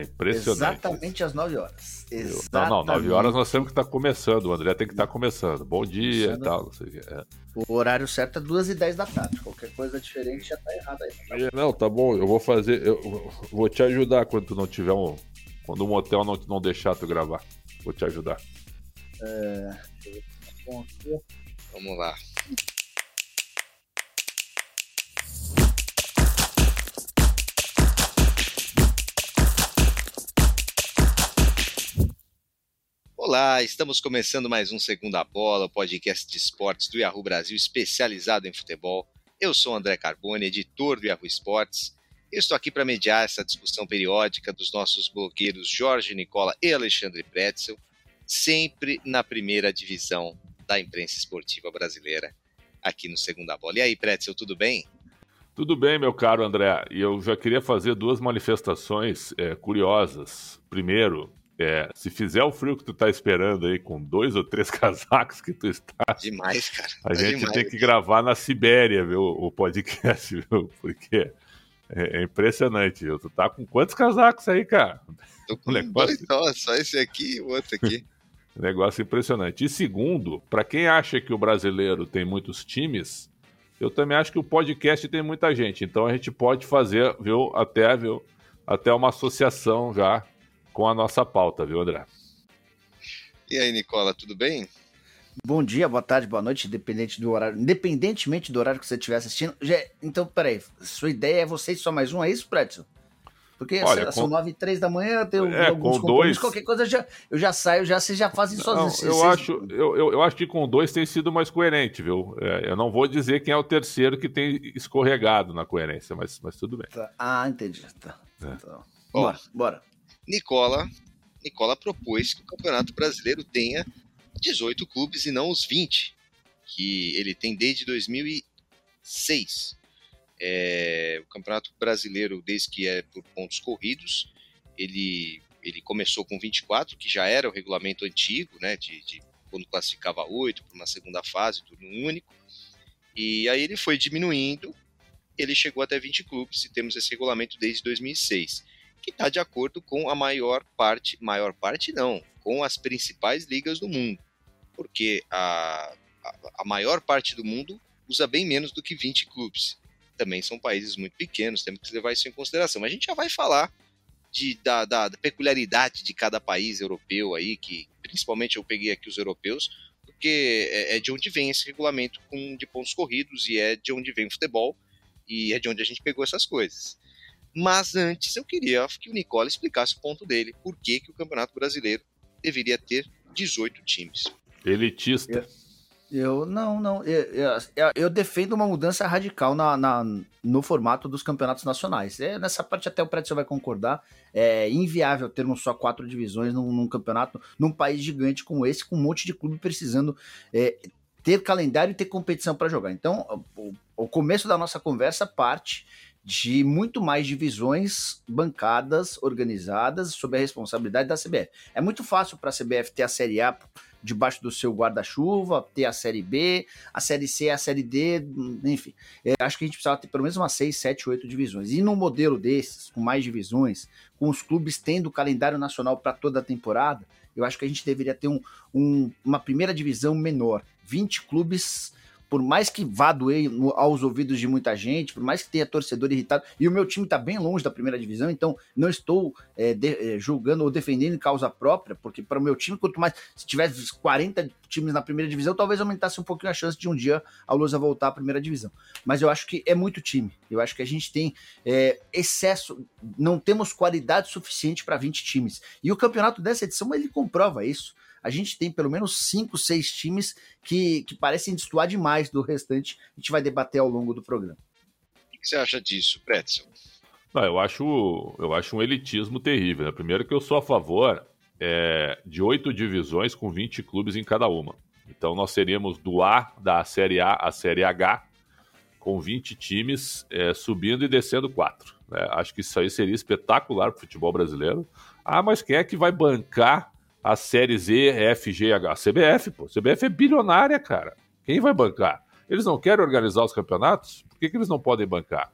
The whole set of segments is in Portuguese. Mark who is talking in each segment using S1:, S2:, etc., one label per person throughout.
S1: É impressionante.
S2: Exatamente às 9 horas.
S1: Exatamente. Não, não, 9 horas nós temos que estar tá começando. O André tem que estar tá começando. Bom dia e tal. Não sei o, que. É.
S2: o horário certo é 2 e 10 da tarde. Qualquer coisa diferente já tá errado aí.
S1: Tá não, tá bom. Eu vou fazer. Eu vou te ajudar quando tu não tiver um. Quando um hotel não, não deixar tu gravar. Vou te ajudar. É.
S3: Vamos lá. Olá, estamos começando mais um Segunda Bola, podcast de esportes do Yahoo Brasil especializado em futebol. Eu sou André Carbone, editor do Yahoo Esportes. Estou aqui para mediar essa discussão periódica dos nossos blogueiros Jorge Nicola e Alexandre Pretzel, sempre na primeira divisão da imprensa esportiva brasileira, aqui no Segunda Bola. E aí, Pretzel, tudo bem?
S1: Tudo bem, meu caro André. E eu já queria fazer duas manifestações é, curiosas. Primeiro, é, se fizer o frio que tu tá esperando aí, com dois ou três casacos que tu está.
S3: Demais, cara.
S1: A tá gente demais. tem que gravar na Sibéria, viu, o podcast, viu? Porque é, é, impressionante, viu? Tu tá com quantos casacos aí, cara?
S3: Tô com negócio... dois só, só esse aqui e o outro aqui.
S1: negócio impressionante. E segundo, para quem acha que o brasileiro tem muitos times, eu também acho que o podcast tem muita gente. Então a gente pode fazer, viu, até, viu, até uma associação já com a nossa pauta, viu, André?
S3: E aí, Nicola, tudo bem?
S2: Bom dia, boa tarde, boa noite, independente do horário, independentemente do horário que você estiver assistindo. Já, então, peraí, sua ideia é vocês só mais um, é isso, Pretzel? Porque Olha, são nove e três da manhã, tem
S1: é, alguns com dois...
S2: qualquer coisa já, eu já saio, já, vocês já fazem sozinhos.
S1: Eu, acho, eu, eu, eu, acho que com dois tem sido mais coerente, viu? É, eu não vou dizer quem é o terceiro que tem escorregado na coerência, mas, mas tudo bem.
S2: Tá. Ah, entendi. Tá. É. Então, bora, bora.
S3: Nicola, Nicola propôs que o Campeonato Brasileiro tenha 18 clubes e não os 20 que ele tem desde 2006. É, o Campeonato Brasileiro, desde que é por pontos corridos, ele, ele começou com 24, que já era o regulamento antigo, né, de, de quando classificava oito para uma segunda fase, turno único. E aí ele foi diminuindo, ele chegou até 20 clubes e temos esse regulamento desde 2006 que está de acordo com a maior parte, maior parte não, com as principais ligas do mundo. Porque a, a, a maior parte do mundo usa bem menos do que 20 clubes. Também são países muito pequenos, temos que levar isso em consideração. Mas a gente já vai falar de, da, da, da, peculiaridade de cada país europeu aí, que principalmente eu peguei aqui os europeus, porque é, é de onde vem esse regulamento com, de pontos corridos e é de onde vem o futebol e é de onde a gente pegou essas coisas. Mas antes eu queria que o Nicola explicasse o ponto dele, por que, que o Campeonato Brasileiro deveria ter 18 times.
S1: Elitista.
S2: Eu, eu não, não. Eu, eu, eu, defendo uma mudança radical na, na, no formato dos campeonatos nacionais. É, nessa parte até o Prédio vai concordar. É inviável termos só quatro divisões num, num, campeonato, num país gigante como esse, com um monte de clube precisando é, ter calendário e ter competição para jogar. Então, o, o começo da nossa conversa parte de muito mais divisões bancadas, organizadas, sob a responsabilidade da CBF. É muito fácil para a CBF ter a Série A debaixo do seu guarda-chuva, ter a Série B, a Série C, a Série D, enfim. Eu acho que a gente precisava ter pelo menos umas 6, 7, 8 divisões. E num modelo desses, com mais divisões, com os clubes tendo o calendário nacional para toda a temporada, eu acho que a gente deveria ter um, um, uma primeira divisão menor. 20 clubes por mais que vá doer aos ouvidos de muita gente, por mais que tenha torcedor irritado, e o meu time está bem longe da primeira divisão, então não estou é, de, é, julgando ou defendendo em causa própria, porque para o meu time, quanto mais, se tivesse 40 times na primeira divisão, talvez aumentasse um pouquinho a chance de um dia a Lusa voltar à primeira divisão. Mas eu acho que é muito time, eu acho que a gente tem é, excesso, não temos qualidade suficiente para 20 times. E o campeonato dessa edição ele comprova isso a gente tem pelo menos cinco, seis times que, que parecem destoar demais do restante. A gente vai debater ao longo do programa.
S3: O que você acha disso, Pretzel?
S1: Não, eu acho, eu acho um elitismo terrível. Né? Primeiro que eu sou a favor é, de oito divisões com 20 clubes em cada uma. Então nós seríamos do A da Série A à Série H, com 20 times é, subindo e descendo quatro. Né? Acho que isso aí seria espetacular para o futebol brasileiro. Ah, mas quem é que vai bancar a série Z, F, G, H. CBF, pô. CBF é bilionária, cara. Quem vai bancar? Eles não querem organizar os campeonatos? Por que, que eles não podem bancar?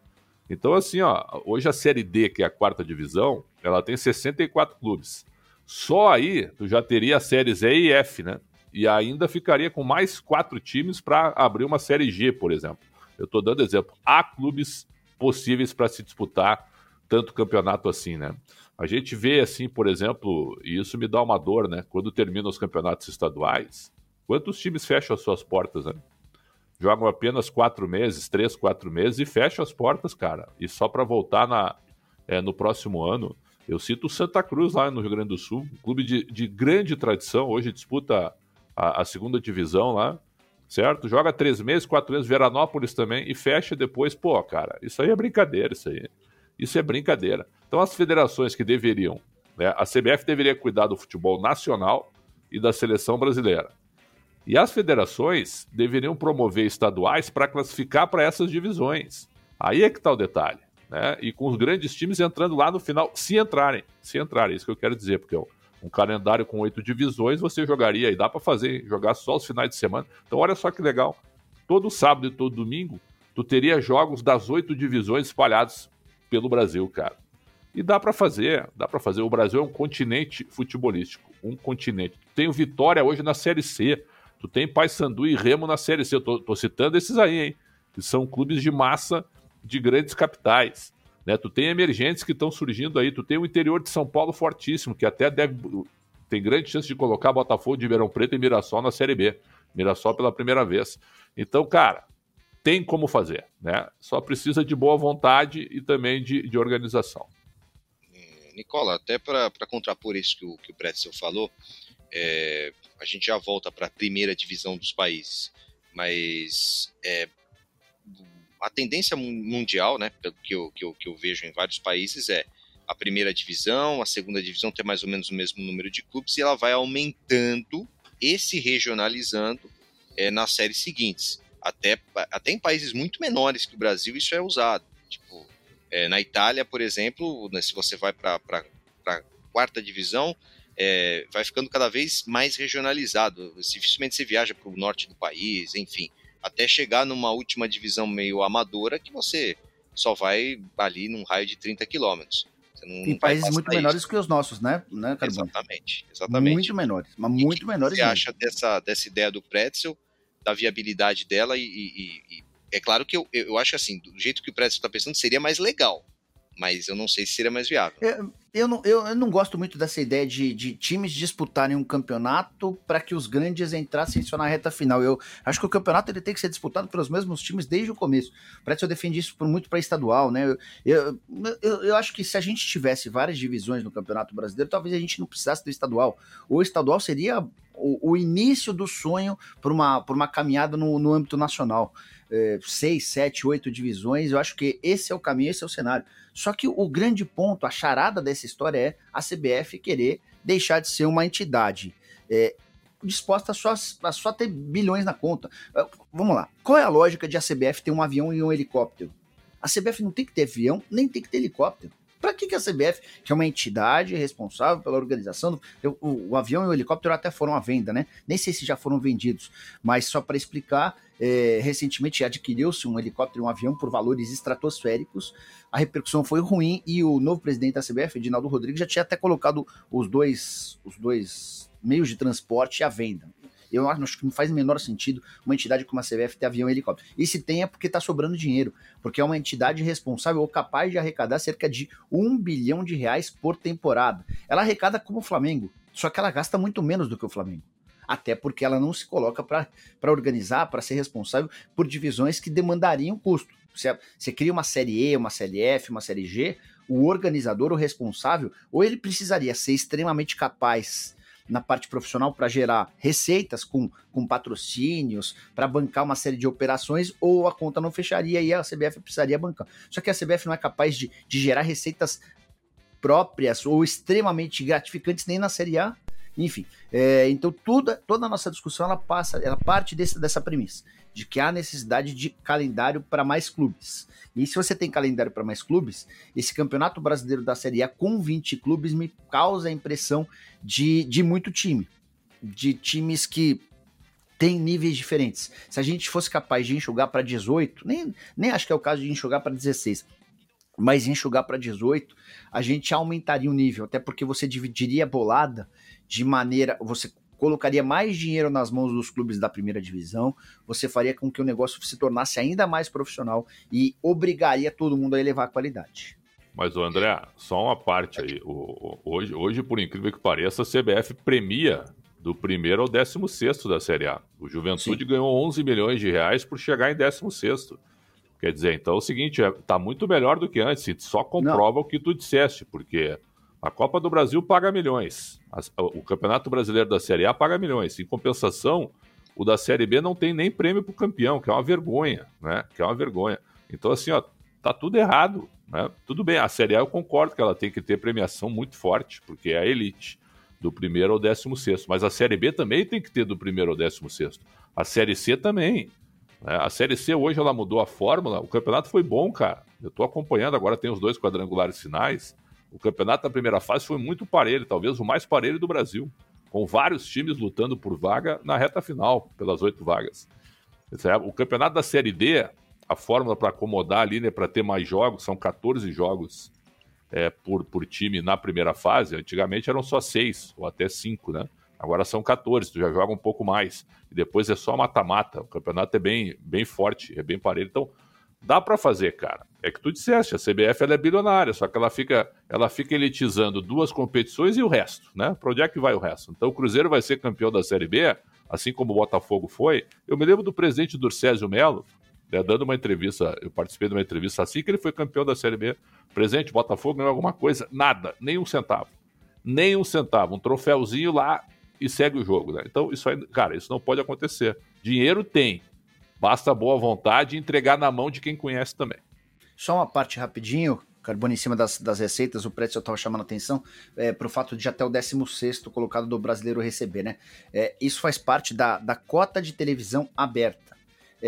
S1: Então, assim, ó, hoje a Série D, que é a quarta divisão, ela tem 64 clubes. Só aí tu já teria as séries E e F, né? E ainda ficaria com mais quatro times para abrir uma série G, por exemplo. Eu estou dando exemplo. Há clubes possíveis para se disputar tanto campeonato assim, né? A gente vê assim, por exemplo, e isso me dá uma dor, né? Quando terminam os campeonatos estaduais, quantos times fecham as suas portas, né? Jogam apenas quatro meses, três, quatro meses e fecham as portas, cara. E só para voltar na, é, no próximo ano. Eu cito o Santa Cruz lá no Rio Grande do Sul, um clube de, de grande tradição, hoje disputa a, a, segunda divisão lá, certo? Joga três meses, quatro meses, Veranópolis também, e fecha depois. Pô, cara, isso aí é brincadeira, isso aí. Isso é brincadeira. Então as federações que deveriam, né, a CBF deveria cuidar do futebol nacional e da seleção brasileira. E as federações deveriam promover estaduais para classificar para essas divisões. Aí é que está o detalhe né? E com os grandes times entrando lá no final, se entrarem, se entrarem, é isso que eu quero dizer, porque um calendário com oito divisões você jogaria e dá para fazer, jogar só os finais de semana. Então olha só que legal, todo sábado e todo domingo tu teria jogos das oito divisões espalhados pelo Brasil, cara. E dá para fazer, dá para fazer. O Brasil é um continente futebolístico, um continente. Tem o Vitória hoje na Série C, tu tem Paysandu e Remo na Série C. Eu tô, tô citando esses aí, hein? Que são clubes de massa de grandes capitais. Né? Tu tem emergentes que estão surgindo aí, tu tem o interior de São Paulo fortíssimo, que até deve, tem grande chance de colocar Botafogo de Ribeirão Preto e Mirassol na Série B. Mirassol pela primeira vez. Então, cara, tem como fazer, né? Só precisa de boa vontade e também de, de organização.
S3: É, Nicola, até para contrapor isso que o, que o Pretzel falou, é, a gente já volta para a primeira divisão dos países, mas é, a tendência mundial, né, pelo que eu, que, eu, que eu vejo em vários países, é a primeira divisão, a segunda divisão ter mais ou menos o mesmo número de clubes e ela vai aumentando e se regionalizando é, nas séries seguintes. Até, até em países muito menores que o Brasil isso é usado. Tipo, é, na Itália, por exemplo, né, se você vai para a quarta divisão, é, vai ficando cada vez mais regionalizado. Dificilmente você viaja para o norte do país, enfim até chegar numa última divisão meio amadora que você só vai ali num raio de 30 quilômetros.
S2: Em países muito isso. menores que os nossos, né? né
S3: exatamente, exatamente.
S2: Muito menores, mas muito que menores.
S3: Você acha dessa, dessa ideia do Pretzel, da viabilidade dela e, e, e é claro que eu, eu acho assim, do jeito que o Pretzel está pensando, seria mais legal mas eu não sei se seria mais viável.
S2: Eu, eu, não, eu, eu não gosto muito dessa ideia de, de times disputarem um campeonato para que os grandes entrassem só na reta final. Eu acho que o campeonato ele tem que ser disputado pelos mesmos times desde o começo. Parece que eu defendi isso por muito para estadual, né? Eu, eu, eu, eu, acho que se a gente tivesse várias divisões no Campeonato Brasileiro, talvez a gente não precisasse do estadual. O estadual seria o, o início do sonho por uma, uma caminhada no, no âmbito nacional. É, seis, sete, oito divisões, eu acho que esse é o caminho, esse é o cenário. Só que o grande ponto, a charada dessa história é a CBF querer deixar de ser uma entidade é, disposta a só, a só ter bilhões na conta. É, vamos lá. Qual é a lógica de a CBF ter um avião e um helicóptero? A CBF não tem que ter avião, nem tem que ter helicóptero. Para que, que a CBF, que é uma entidade responsável pela organização, o, o, avião e o helicóptero até foram à venda, né? Nem sei se já foram vendidos, mas só para explicar, é, recentemente adquiriu-se um helicóptero e um avião por valores estratosféricos. A repercussão foi ruim e o novo presidente da CBF, Edinaldo Rodrigues, já tinha até colocado os dois, os dois meios de transporte à venda. Eu acho que não faz o menor sentido uma entidade como a CBF ter avião e helicóptero. E se tem é porque está sobrando dinheiro, porque é uma entidade responsável ou capaz de arrecadar cerca de um bilhão de reais por temporada. Ela arrecada como o Flamengo, só que ela gasta muito menos do que o Flamengo. Até porque ela não se coloca para organizar, para ser responsável por divisões que demandariam custo. Você, você cria uma série E, uma série F, uma série G, o organizador, o responsável, ou ele precisaria ser extremamente capaz na parte profissional para gerar receitas com, com patrocínios, para bancar uma série de operações, ou a conta não fecharia e a CBF precisaria bancar. Só que a CBF não é capaz de, de gerar receitas próprias ou extremamente gratificantes nem na Série A. Enfim, é, então toda, toda a nossa discussão ela passa, ela parte desse, dessa premissa de que há necessidade de calendário para mais clubes. E se você tem calendário para mais clubes, esse Campeonato Brasileiro da Série A com 20 clubes me causa a impressão de, de muito time. De times que têm níveis diferentes. Se a gente fosse capaz de enxugar para 18, nem, nem acho que é o caso de enxugar para 16, mas enxugar para 18, a gente aumentaria o nível, até porque você dividiria a bolada de maneira. Você colocaria mais dinheiro nas mãos dos clubes da primeira divisão, você faria com que o negócio se tornasse ainda mais profissional e obrigaria todo mundo a elevar a qualidade.
S1: Mas, o André, só uma parte aí. O, hoje, hoje, por incrível que pareça, a CBF premia do primeiro ao décimo sexto da Série A. O Juventude Sim. ganhou 11 milhões de reais por chegar em décimo sexto. Quer dizer, então é o seguinte, é, tá muito melhor do que antes, só comprova Não. o que tu disseste, porque a Copa do Brasil paga milhões, o Campeonato Brasileiro da Série A paga milhões. Em compensação, o da Série B não tem nem prêmio para o campeão, que é uma vergonha, né? Que é uma vergonha. Então, assim, ó, tá tudo errado. Né? Tudo bem, a Série A eu concordo que ela tem que ter premiação muito forte, porque é a elite, do primeiro ao décimo sexto. Mas a Série B também tem que ter do primeiro ao décimo sexto. A Série C também. Né? A Série C hoje ela mudou a fórmula. O campeonato foi bom, cara. Eu estou acompanhando, agora tem os dois quadrangulares finais. O campeonato da primeira fase foi muito parelho, talvez o mais parelho do Brasil, com vários times lutando por vaga na reta final, pelas oito vagas. O campeonato da Série D, a fórmula para acomodar ali, né, para ter mais jogos, são 14 jogos é, por, por time na primeira fase. Antigamente eram só seis ou até cinco, né? Agora são 14, tu já joga um pouco mais. E depois é só mata-mata. O campeonato é bem, bem forte, é bem parelho. Então, Dá para fazer, cara. É que tu disseste, a CBF ela é bilionária, só que ela fica, ela fica elitizando duas competições e o resto, né? Para onde é que vai o resto? Então o Cruzeiro vai ser campeão da Série B, assim como o Botafogo foi. Eu me lembro do presidente Durcésio Melo, né, dando uma entrevista, eu participei de uma entrevista assim que ele foi campeão da Série B. Presidente, Botafogo ganhou alguma coisa? Nada, nem um centavo. Nem um centavo, um troféuzinho lá e segue o jogo, né? Então isso aí, cara, isso não pode acontecer. Dinheiro tem, Basta boa vontade e entregar na mão de quem conhece também.
S2: Só uma parte rapidinho, Carbono em cima das, das receitas, o preço eu estava chamando atenção é, para o fato de até o 16 colocado do brasileiro receber, né? É, isso faz parte da, da cota de televisão aberta.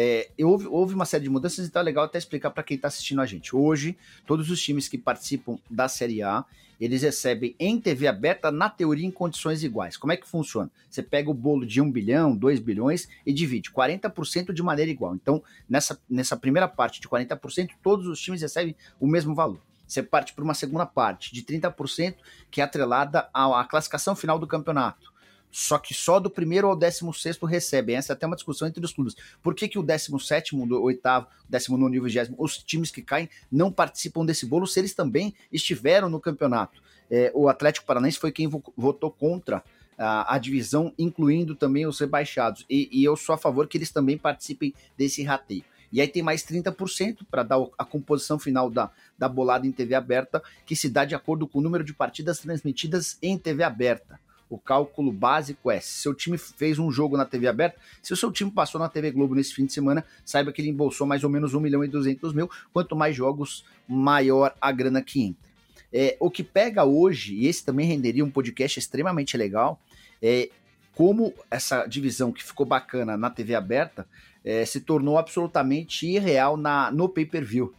S2: É, houve, houve uma série de mudanças, então é legal até explicar para quem está assistindo a gente. Hoje, todos os times que participam da Série A, eles recebem em TV aberta, na teoria, em condições iguais. Como é que funciona? Você pega o bolo de 1 bilhão, 2 bilhões e divide 40% de maneira igual. Então, nessa, nessa primeira parte de 40%, todos os times recebem o mesmo valor. Você parte para uma segunda parte de 30%, que é atrelada à classificação final do campeonato só que só do primeiro ao décimo sexto recebem. Essa é até uma discussão entre os clubes. Por que, que o décimo sétimo, do oitavo, décimo nono e vigésimo, os times que caem não participam desse bolo se eles também estiveram no campeonato? É, o Atlético Paranaense foi quem votou contra a, a divisão, incluindo também os rebaixados. E, e eu sou a favor que eles também participem desse rateio. E aí tem mais 30% para dar a composição final da, da bolada em TV aberta, que se dá de acordo com o número de partidas transmitidas em TV aberta. O cálculo básico é: se seu time fez um jogo na TV aberta, se o seu time passou na TV Globo nesse fim de semana, saiba que ele embolsou mais ou menos 1 milhão e 200 mil. Quanto mais jogos, maior a grana que entra. É, o que pega hoje, e esse também renderia um podcast extremamente legal, é como essa divisão que ficou bacana na TV aberta é, se tornou absolutamente irreal na, no pay-per-view.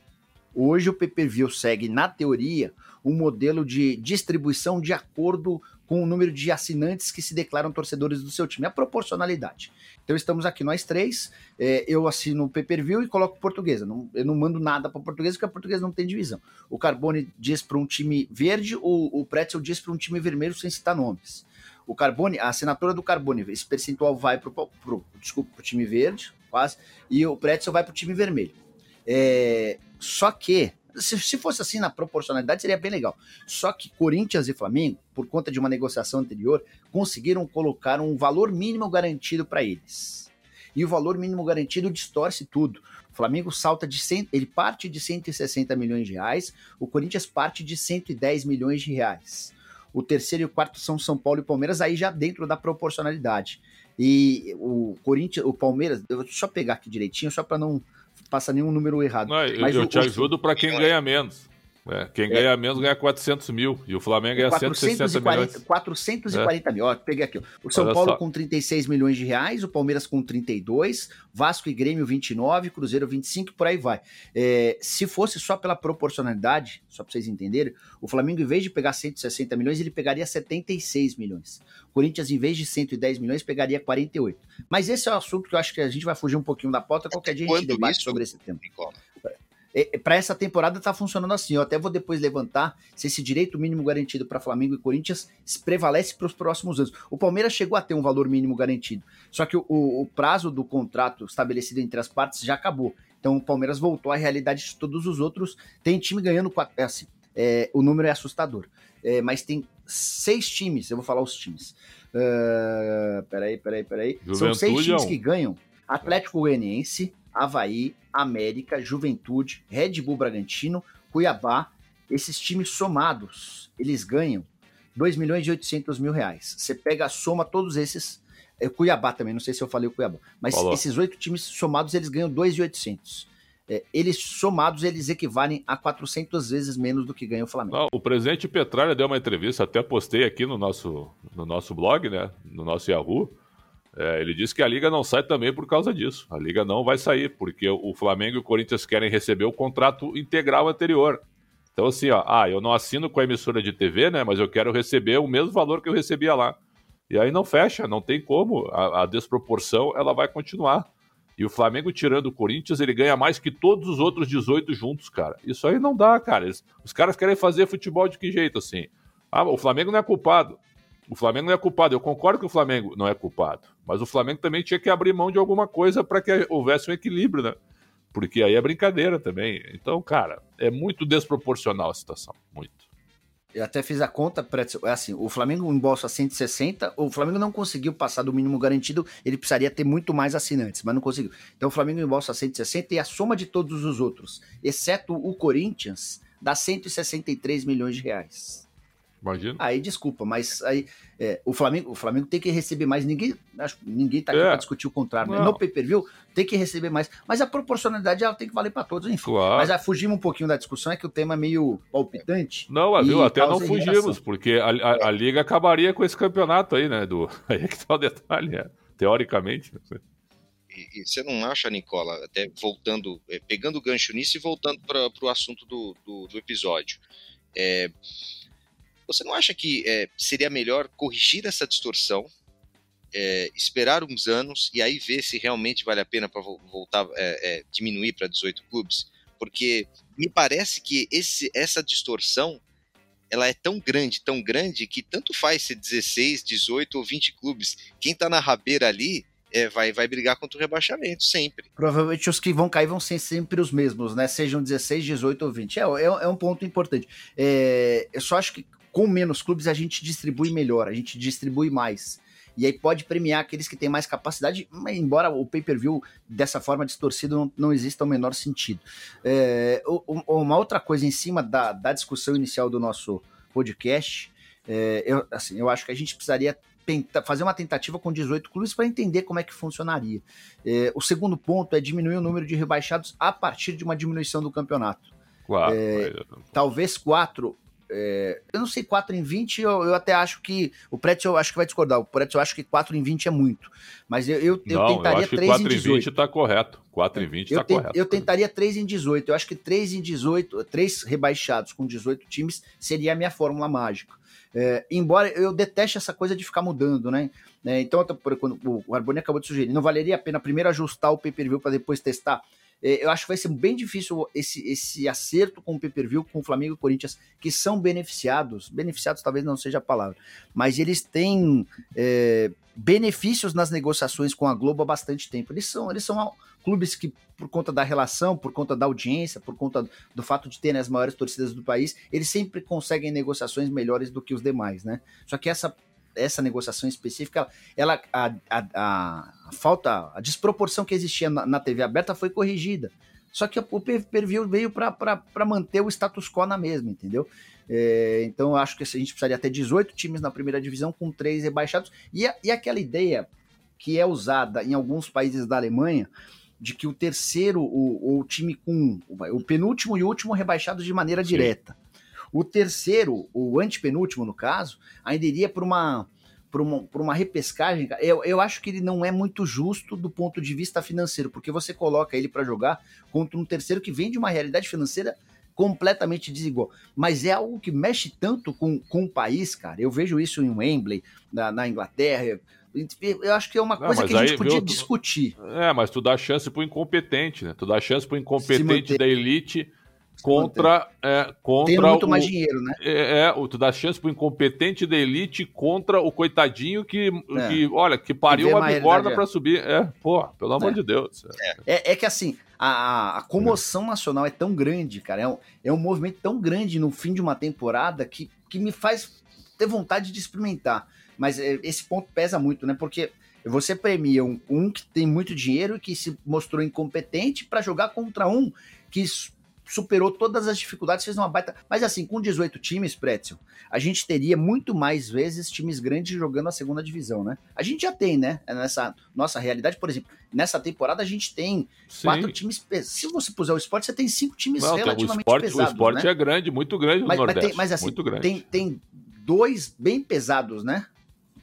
S2: Hoje o pay-per-view segue, na teoria, um modelo de distribuição de acordo com o número de assinantes que se declaram torcedores do seu time, a proporcionalidade. Então estamos aqui nós três, é, eu assino o pay-per-view e coloco portuguesa, não, eu não mando nada para portuguesa porque a portuguesa não tem divisão. O Carbone diz para um time verde, o, o Pretzel diz para um time vermelho sem citar nomes. O Carbone, a assinatura do Carbone, esse percentual vai para o time verde, quase, e o Pretzel vai para o time vermelho. É, só que se, se fosse assim na proporcionalidade, seria bem legal. Só que Corinthians e Flamengo, por conta de uma negociação anterior, conseguiram colocar um valor mínimo garantido para eles. E o valor mínimo garantido distorce tudo. O Flamengo salta de 100, ele parte de 160 milhões de reais, o Corinthians parte de 110 milhões de reais. O terceiro e o quarto são São Paulo e Palmeiras, aí já dentro da proporcionalidade. E o Corinthians, o Palmeiras, eu vou só pegar aqui direitinho, só para não passa nenhum número errado.
S1: Não, eu, eu o, te ajudo para quem ganha menos. É, quem é. ganha menos ganha 400 mil e o Flamengo ganha 160 milhões.
S2: 440 é. mil, ó, peguei aqui. O São Olha Paulo só. com 36 milhões de reais, o Palmeiras com 32, Vasco e Grêmio 29, Cruzeiro 25, por aí vai. É, se fosse só pela proporcionalidade, só para vocês entenderem, o Flamengo, em vez de pegar 160 milhões, ele pegaria 76 milhões. O Corinthians, em vez de 110 milhões, pegaria 48. Mas esse é o assunto que eu acho que a gente vai fugir um pouquinho da pauta, qualquer dia a gente debate isso? sobre esse tema. é para essa temporada tá funcionando assim. Eu até vou depois levantar se esse direito mínimo garantido para Flamengo e Corinthians prevalece para os próximos anos. O Palmeiras chegou a ter um valor mínimo garantido, só que o, o, prazo do contrato estabelecido entre as partes já acabou. Então o Palmeiras voltou à realidade de todos os outros. Tem time ganhando é assim, é, o número é assustador. É, mas tem seis times, eu vou falar os times. Uh, peraí, peraí, peraí. Juventude São seis times que ganham. Atlético Goianiense, Havaí, América, Juventude, Red Bull Bragantino, Cuiabá. Esses times somados, eles ganham 2 milhões e 800 mil reais. Você pega a soma todos esses, é, Cuiabá também, não sei se eu falei o Cuiabá, mas Falou. esses oito times somados, eles ganham 2,800. É, eles somados, eles equivalem a 400 vezes menos do que ganha o Flamengo. Não,
S1: o presidente Petralha deu uma entrevista, até postei aqui no nosso, no nosso blog, né, no nosso Yahoo, é, ele disse que a liga não sai também por causa disso. A liga não vai sair, porque o Flamengo e o Corinthians querem receber o contrato integral anterior. Então, assim, ó, ah, eu não assino com a emissora de TV, né? Mas eu quero receber o mesmo valor que eu recebia lá. E aí não fecha, não tem como. A, a desproporção ela vai continuar. E o Flamengo, tirando o Corinthians, ele ganha mais que todos os outros 18 juntos, cara. Isso aí não dá, cara. Eles, os caras querem fazer futebol de que jeito, assim? Ah, o Flamengo não é culpado. O Flamengo não é culpado. Eu concordo que o Flamengo não é culpado. Mas o Flamengo também tinha que abrir mão de alguma coisa para que houvesse um equilíbrio, né? Porque aí é brincadeira também. Então, cara, é muito desproporcional a situação. Muito.
S2: Eu até fiz a conta, é assim, o Flamengo embolsa 160, o Flamengo não conseguiu passar do mínimo garantido, ele precisaria ter muito mais assinantes, mas não conseguiu. Então o Flamengo embolsa 160 e a soma de todos os outros, exceto o Corinthians, dá 163 milhões de reais.
S1: Imagina.
S2: Aí, desculpa, mas aí é, o, Flamengo, o Flamengo tem que receber mais. Ninguém, acho, ninguém tá aqui é. para discutir o contrário. Né? No pay-per-view tem que receber mais. Mas a proporcionalidade ela tem que valer para todos, enfim. Claro. Mas a, fugimos um pouquinho da discussão, é que o tema é meio palpitante.
S1: Não, viu? Até não fugimos, porque a, a, a, liga acabaria com esse campeonato aí, né? Do, aí é que tá o detalhe, é. teoricamente.
S3: E, e, você não acha, Nicola, até voltando, é, pegando o gancho nisso e voltando para o assunto do, do, do episódio. É, você não acha que é, seria melhor corrigir essa distorção, é, esperar uns anos e aí ver se realmente vale a pena para voltar é, é diminuir para 18 clubes? Porque me parece que esse, essa distorção ela é tão grande, tão grande, que tanto faz ser 16, 18 ou 20 clubes. Quem está na rabeira ali é, vai, vai brigar contra o rebaixamento, sempre.
S2: Provavelmente os que vão cair vão ser sempre os mesmos, né? Sejam 16, 18 ou 20. É, é, é um ponto importante. É, eu só acho que com menos clubes a gente distribui melhor, a gente distribui mais. E aí pode premiar aqueles que têm mais capacidade, embora o pay-per-view dessa forma distorcido não, não exista o menor sentido. É, uma outra coisa em cima da, da discussão inicial do nosso podcast, é, eu, assim, eu acho que a gente precisaria tentar, fazer uma tentativa com 18 clubes para entender como é que funcionaria. É, o segundo ponto é diminuir o número de rebaixados a partir de uma diminuição do campeonato. Quatro, é, talvez quatro é, eu não sei, 4 em 20, eu, eu até acho que. O Pretzel eu acho que vai discordar. O Pretzel eu acho que 4 em 20 é muito. Mas eu, eu, eu
S1: não,
S2: tentaria eu acho
S1: que 3 4 em 18. 20 tá correto. 4 em 20
S2: eu
S1: tá correto.
S2: Eu tentaria 3 em 18. Eu acho que 3 em 18, 3 rebaixados com 18 times seria a minha fórmula mágica. É, embora eu deteste essa coisa de ficar mudando, né? É, então, quando o Arboni acabou de sugerir, não valeria a pena primeiro ajustar o pay-per-view para depois testar? É, eu acho que vai ser bem difícil esse, esse acerto com o pay-per-view, com o Flamengo e o Corinthians, que são beneficiados, beneficiados talvez não seja a palavra, mas eles têm é, benefícios nas negociações com a Globo há bastante tempo. Eles são, eles são clubes que, por conta da relação, por conta da audiência, por conta do fato de terem as maiores torcidas do país, eles sempre conseguem negociações melhores do que os demais, né? Só que essa essa negociação específica, ela, a, a, a, a falta, a desproporção que existia na, na, TV aberta foi corrigida. Só que o pay-per-view veio para manter o status quo na mesma, entendeu? É, então eu acho que a gente precisaria ter 18 times na primeira divisão com três rebaixados. E, e aquela ideia que é usada em alguns países da Alemanha, de que o terceiro, o, o time com o penúltimo e o último rebaixados de maneira Sim. direta. O terceiro, o antepenúltimo no caso, ainda iria por uma por uma, por uma repescagem, eu, eu acho que ele não é muito justo do ponto de vista financeiro, porque você coloca ele para jogar contra um terceiro que vem de uma realidade financeira completamente desigual. Mas é algo que mexe tanto com, com o país, cara. Eu vejo isso em Wembley, na, na Inglaterra. Eu acho que é uma coisa que a gente podia viu, discutir.
S1: É, mas tu dá chance pro incompetente, né? Tu dá chance pro incompetente da elite contra, é, contra Tem
S2: muito
S1: o,
S2: mais dinheiro, né?
S1: É, é, tu dá chance pro incompetente da elite contra o coitadinho que, é. que olha, que pariu uma bigorna para subir. É, pô, pelo amor é. de Deus.
S2: É, é que assim, a, a comoção nacional é tão grande, cara, é um, é um movimento tão grande no fim de uma temporada que, que me faz ter vontade de experimentar. Mas é, esse ponto pesa muito, né? Porque você premia um, um que tem muito dinheiro e que se mostrou incompetente para jogar contra um que superou todas as dificuldades, fez uma baita. Mas assim, com 18 times, Pretzel, a gente teria muito mais vezes times grandes jogando a segunda divisão, né? A gente já tem, né? Nessa nossa realidade, por exemplo, nessa temporada a gente tem Sim. quatro times. Se você puser o esporte, você tem cinco times Não, relativamente o esporte, pesados.
S1: O esporte
S2: né?
S1: é grande, muito grande no
S2: mas,
S1: Nordeste.
S2: Mas, tem, mas assim,
S1: muito grande.
S2: Tem, tem dois bem pesados, né?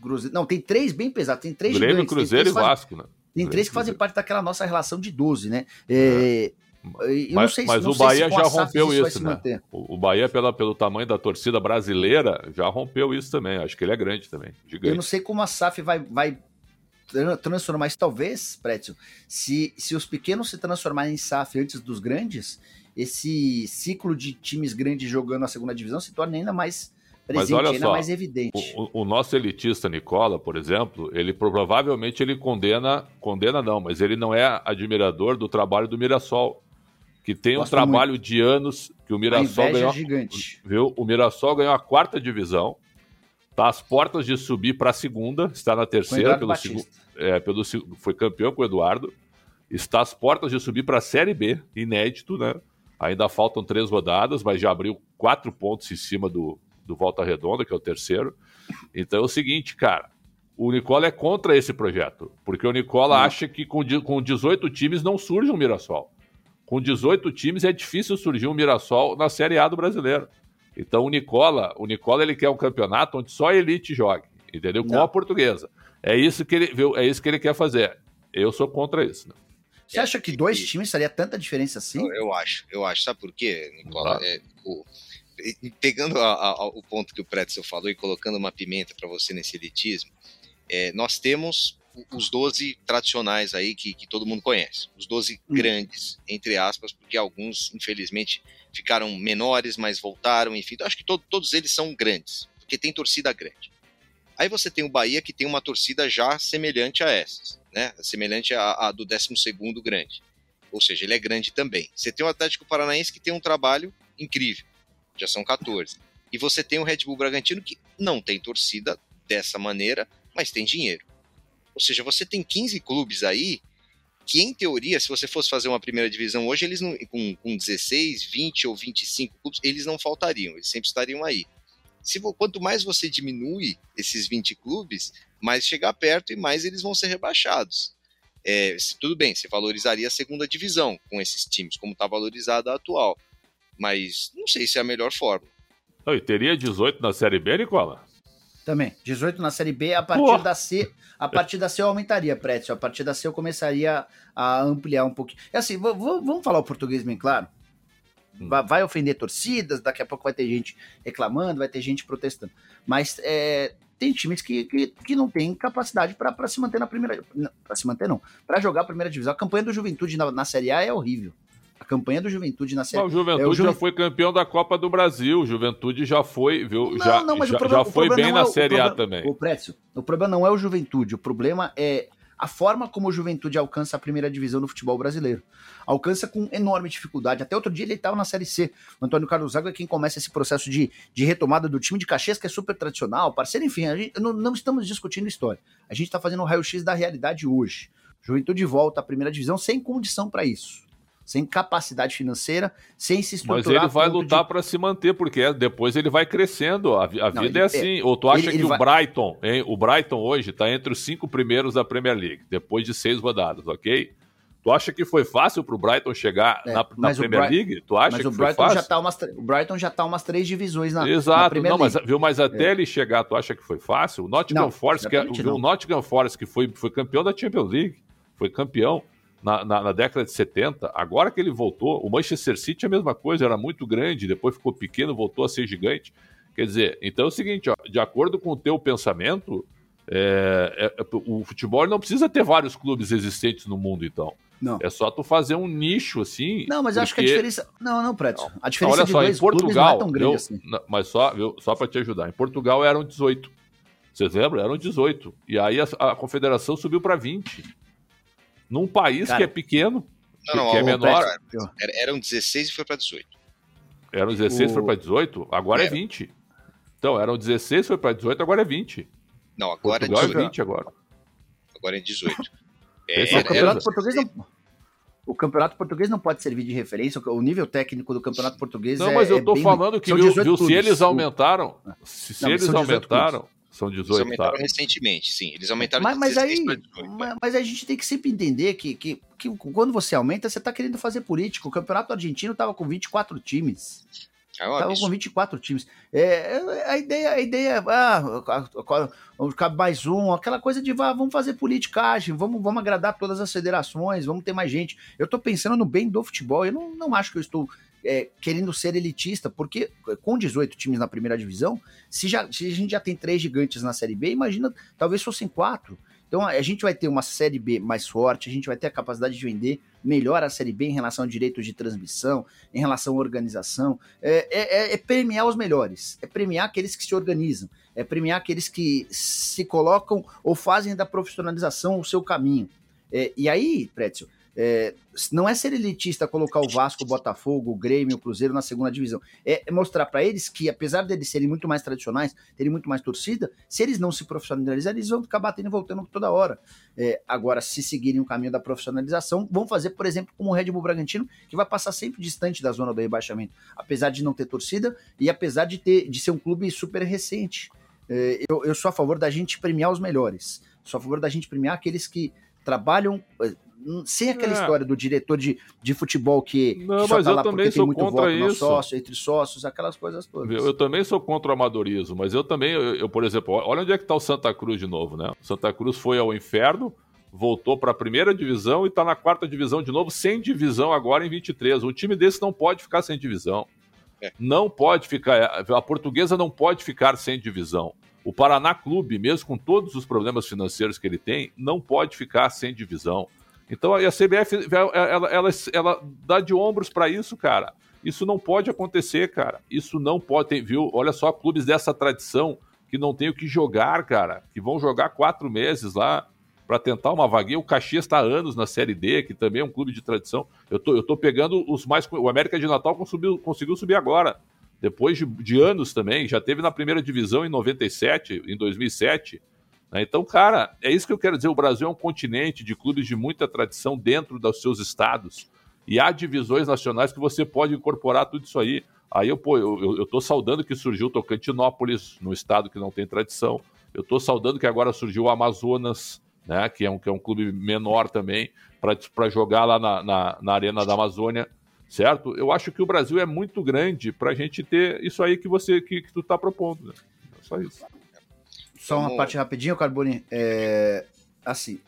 S2: Cruzeiro. Não, tem três bem pesados. Tem três
S1: Grêmio, gigantes. Cruzeiro e Vasco, né?
S2: Tem três que fazem parte daquela nossa relação de 12, né? É. É,
S1: mas, se, mas o Bahia já rompeu isso, né? O, Bahia, pela, pelo tamanho da torcida brasileira, já rompeu isso também. Acho que ele é grande também. Gigante.
S2: Eu não sei como a SAF vai, vai transformar isso. Talvez, Prétio, se, se os pequenos se transformarem em SAF antes dos grandes, esse ciclo de times grandes jogando a segunda divisão se torna ainda mais presente, mas olha ainda só, mais evidente.
S1: O, o, nosso elitista Nicola, por exemplo, ele provavelmente ele condena, condena não, mas ele não é admirador do trabalho do Mirassol que tem Gosto um trabalho muito. de anos que o Mirassol ganhou.
S2: Gigante.
S1: Viu? O Mirassol ganhou a quarta divisão, está às portas de subir para a segunda, está na terceira pelo segundo, é, pelo foi campeão com o Eduardo, está às portas de subir para a Série B, inédito, né? Ainda faltam três rodadas, mas já abriu quatro pontos em cima do, do Volta Redonda, que é o terceiro. Então é o seguinte, cara. O Nicola é contra esse projeto, porque o Nicola hum. acha que com, com 18 times não surge um Mirassol com 18 times é difícil surgir um Mirassol na Série A do Brasileiro. Então o Nicola, o Nicola ele quer um campeonato onde só a elite jogue, entendeu? Com Não. a portuguesa. É isso que ele, viu, é isso que ele quer fazer. Eu sou contra isso. Né?
S2: Você acha que dois times faria tanta diferença assim?
S3: Eu, eu acho, eu acho. Sabe por quê, Nicola? É, o, pegando a, a, o ponto que o Pretzel falou e colocando uma pimenta para você nesse elitismo, é, nós temos os 12 tradicionais aí que, que todo mundo conhece. Os 12 hum. grandes, entre aspas, porque alguns, infelizmente, ficaram menores, mas voltaram, enfim. Acho que to todos eles são grandes, porque tem torcida grande. Aí você tem o Bahia, que tem uma torcida já semelhante a essas, né? Semelhante à, à do 12 grande. Ou seja, ele é grande também. Você tem o Atlético Paranaense, que tem um trabalho incrível. Já são 14. E você tem o Red Bull Bragantino, que não tem torcida dessa maneira, mas tem dinheiro. Ou seja, você tem 15 clubes aí que, em teoria, se você fosse fazer uma primeira divisão hoje, eles não, com, com 16, 20 ou 25 clubes, eles não faltariam, eles sempre estariam aí. Se, quanto mais você diminui esses 20 clubes, mais chegar perto e mais eles vão ser rebaixados. É, tudo bem, você valorizaria a segunda divisão com esses times, como está valorizada a atual. Mas não sei se é a melhor forma.
S1: teria 18 na Série B, Nicola?
S2: Também. 18 na Série B, a partir da C, a partir da C eu aumentaria, Prétio. A partir da C eu começaria a ampliar um pouquinho. É assim, vamos falar o português bem claro? Hum. Vai ofender torcidas, daqui a pouco vai ter gente reclamando, vai ter gente protestando. Mas é, tem times que, que, que não tem capacidade para se manter na primeira. Para se manter, não. Para jogar a primeira divisão. A campanha do Juventude na, na Série A é horrível. A campanha do Juventude na Série
S1: A. O Juventude é, o já foi campeão da Copa do Brasil. O Juventude já foi, viu? Não, já, não, mas já, o problema, já foi bem na é, Série A também.
S2: O Précio, o problema não é o Juventude, o problema é a forma como o Juventude alcança a primeira divisão do futebol brasileiro. Alcança com enorme dificuldade. Até outro dia ele estava na Série C. O Antônio Carlos Zago é quem começa esse processo de, de retomada do time de Caxias, que é super tradicional, parceiro, enfim, gente, não, não estamos discutindo história. A gente está fazendo um raio-x da realidade hoje. Juventude volta à primeira divisão sem condição para isso sem capacidade financeira, sem se estruturar.
S1: Mas ele vai lutar de... para se manter, porque depois ele vai crescendo. A, a Não, vida ele, é assim. É, Ou tu acha ele, que ele o vai... Brighton, hein? O Brighton hoje está entre os cinco primeiros da Premier League, depois de seis rodadas, ok? Tu acha que foi fácil para o Brighton chegar é, na, na Premier. League? Tu acha mas que o Brighton foi fácil?
S2: Já tá umas, o Brighton já está umas três divisões na,
S1: Exato,
S2: na Premier
S1: não,
S2: League.
S1: Mas, viu, mas até é. ele chegar, tu acha que foi fácil? O Nottingham Forest, que, é, o Nottingham Forest que foi, foi campeão da Champions League, foi campeão na, na, na, década de 70, agora que ele voltou, o Manchester City é a mesma coisa, era muito grande, depois ficou pequeno, voltou a ser gigante. Quer dizer, então é o seguinte, ó, de acordo com o teu pensamento, é, é, é o futebol não precisa ter vários clubes existentes no mundo, então. Não. É só tu fazer um nicho assim.
S2: Não, mas porque... acho que a diferença. Não, não, Prédio. A diferença olha só, em Portugal, não é tão grande eu... assim.
S1: Mas só, viu, só para te ajudar. Em Portugal eram 18. Vocês lembram? Eram 18. E aí a, a confederação subiu para 20 num país Cara, que é pequeno, não, não, que é menor.
S3: eram 16 e foi para 18.
S1: Eram 16 e o... foi para 18, agora é. é 20. Então, eram 16 foi para 18, agora é 20.
S3: Não, agora Portugal é
S1: 18. é 20 agora.
S3: Agora é 18.
S2: É, o campeonato português não. O campeonato português não pode servir de referência. O nível técnico do campeonato português
S1: não, é. Não, mas eu tô é falando que, viu, viu se eles aumentaram. Se, se não, eles aumentaram. São 18, Eles
S3: aumentaram tá. recentemente, sim. Eles aumentaram
S2: mas, mas aí, 18, mas, mas, a gente tem que sempre entender que, que, que quando você aumenta, você está querendo fazer política. O campeonato argentino estava com 24 times. Estava é com 24 times. É, a ideia, a ideia ah, cabe mais um, aquela coisa de ah, vamos fazer politicagem, vamos, vamos agradar todas as federações, vamos ter mais gente. Eu estou pensando no bem do futebol, eu não, não acho que eu estou é, querendo ser elitista, porque com 18 times na primeira divisão, se, já, se a gente já tem três gigantes na Série B, imagina, talvez fossem quatro. Então a gente vai ter uma Série B mais forte, a gente vai ter a capacidade de vender melhor a Série B em relação a direitos de transmissão, em relação à organização. É, é, é, é premiar os melhores, é premiar aqueles que se organizam, é premiar aqueles que se colocam ou fazem da profissionalização o seu caminho. É, e aí, Prétio, é, não é ser elitista colocar o Vasco, o Botafogo, o Grêmio, o Cruzeiro na segunda divisão. É mostrar para eles que, apesar deles serem muito mais tradicionais, terem muito mais torcida, se eles não se profissionalizarem, eles vão ficar batendo e voltando toda hora. É, agora, se seguirem o caminho da profissionalização, vão fazer, por exemplo, como o Red Bull Bragantino, que vai passar sempre distante da zona do rebaixamento, apesar de não ter torcida e apesar de, ter, de ser um clube super recente. É, eu, eu sou a favor da gente premiar os melhores. Sou a favor da gente premiar aqueles que trabalham sem aquela é. história do diretor de, de futebol que,
S1: não, que só tá lá porque tem muito voto
S2: no sócio, entre sócios, aquelas coisas todas.
S1: Eu, eu também sou contra o amadorismo, mas eu também, eu, eu, por exemplo, olha onde é que está o Santa Cruz de novo, né? O Santa Cruz foi ao inferno, voltou para a primeira divisão e está na quarta divisão de novo, sem divisão agora em 23. Um time desse não pode ficar sem divisão. É. Não pode ficar, a portuguesa não pode ficar sem divisão. O Paraná Clube, mesmo com todos os problemas financeiros que ele tem, não pode ficar sem divisão. Então a CBF ela, ela, ela dá de ombros para isso, cara. Isso não pode acontecer, cara. Isso não pode, ter, viu? Olha só, clubes dessa tradição que não tem o que jogar, cara, que vão jogar quatro meses lá para tentar uma vaguinha. O Caxias está há anos na Série D, que também é um clube de tradição. Eu tô, eu tô pegando os mais. O América de Natal conseguiu, conseguiu subir agora, depois de, de anos também. Já teve na primeira divisão em 97, em 2007. Né? Então, cara, é isso que eu quero dizer. O Brasil é um continente de clubes de muita tradição dentro dos seus estados. E há divisões nacionais que você pode incorporar tudo isso aí. Aí eu, pô, eu, eu tô saudando que surgiu Tocantinópolis, no estado que não tem tradição. Eu tô saudando que agora surgiu o Amazonas, né? Que é um, que é um clube menor também, para jogar lá na, na, na, Arena da Amazônia, certo? Eu acho que o Brasil é muito grande para a gente ter isso aí que você que, que tu está propondo. Né? É só isso.
S2: Só uma parte rapidinho, Carbone. É, assim,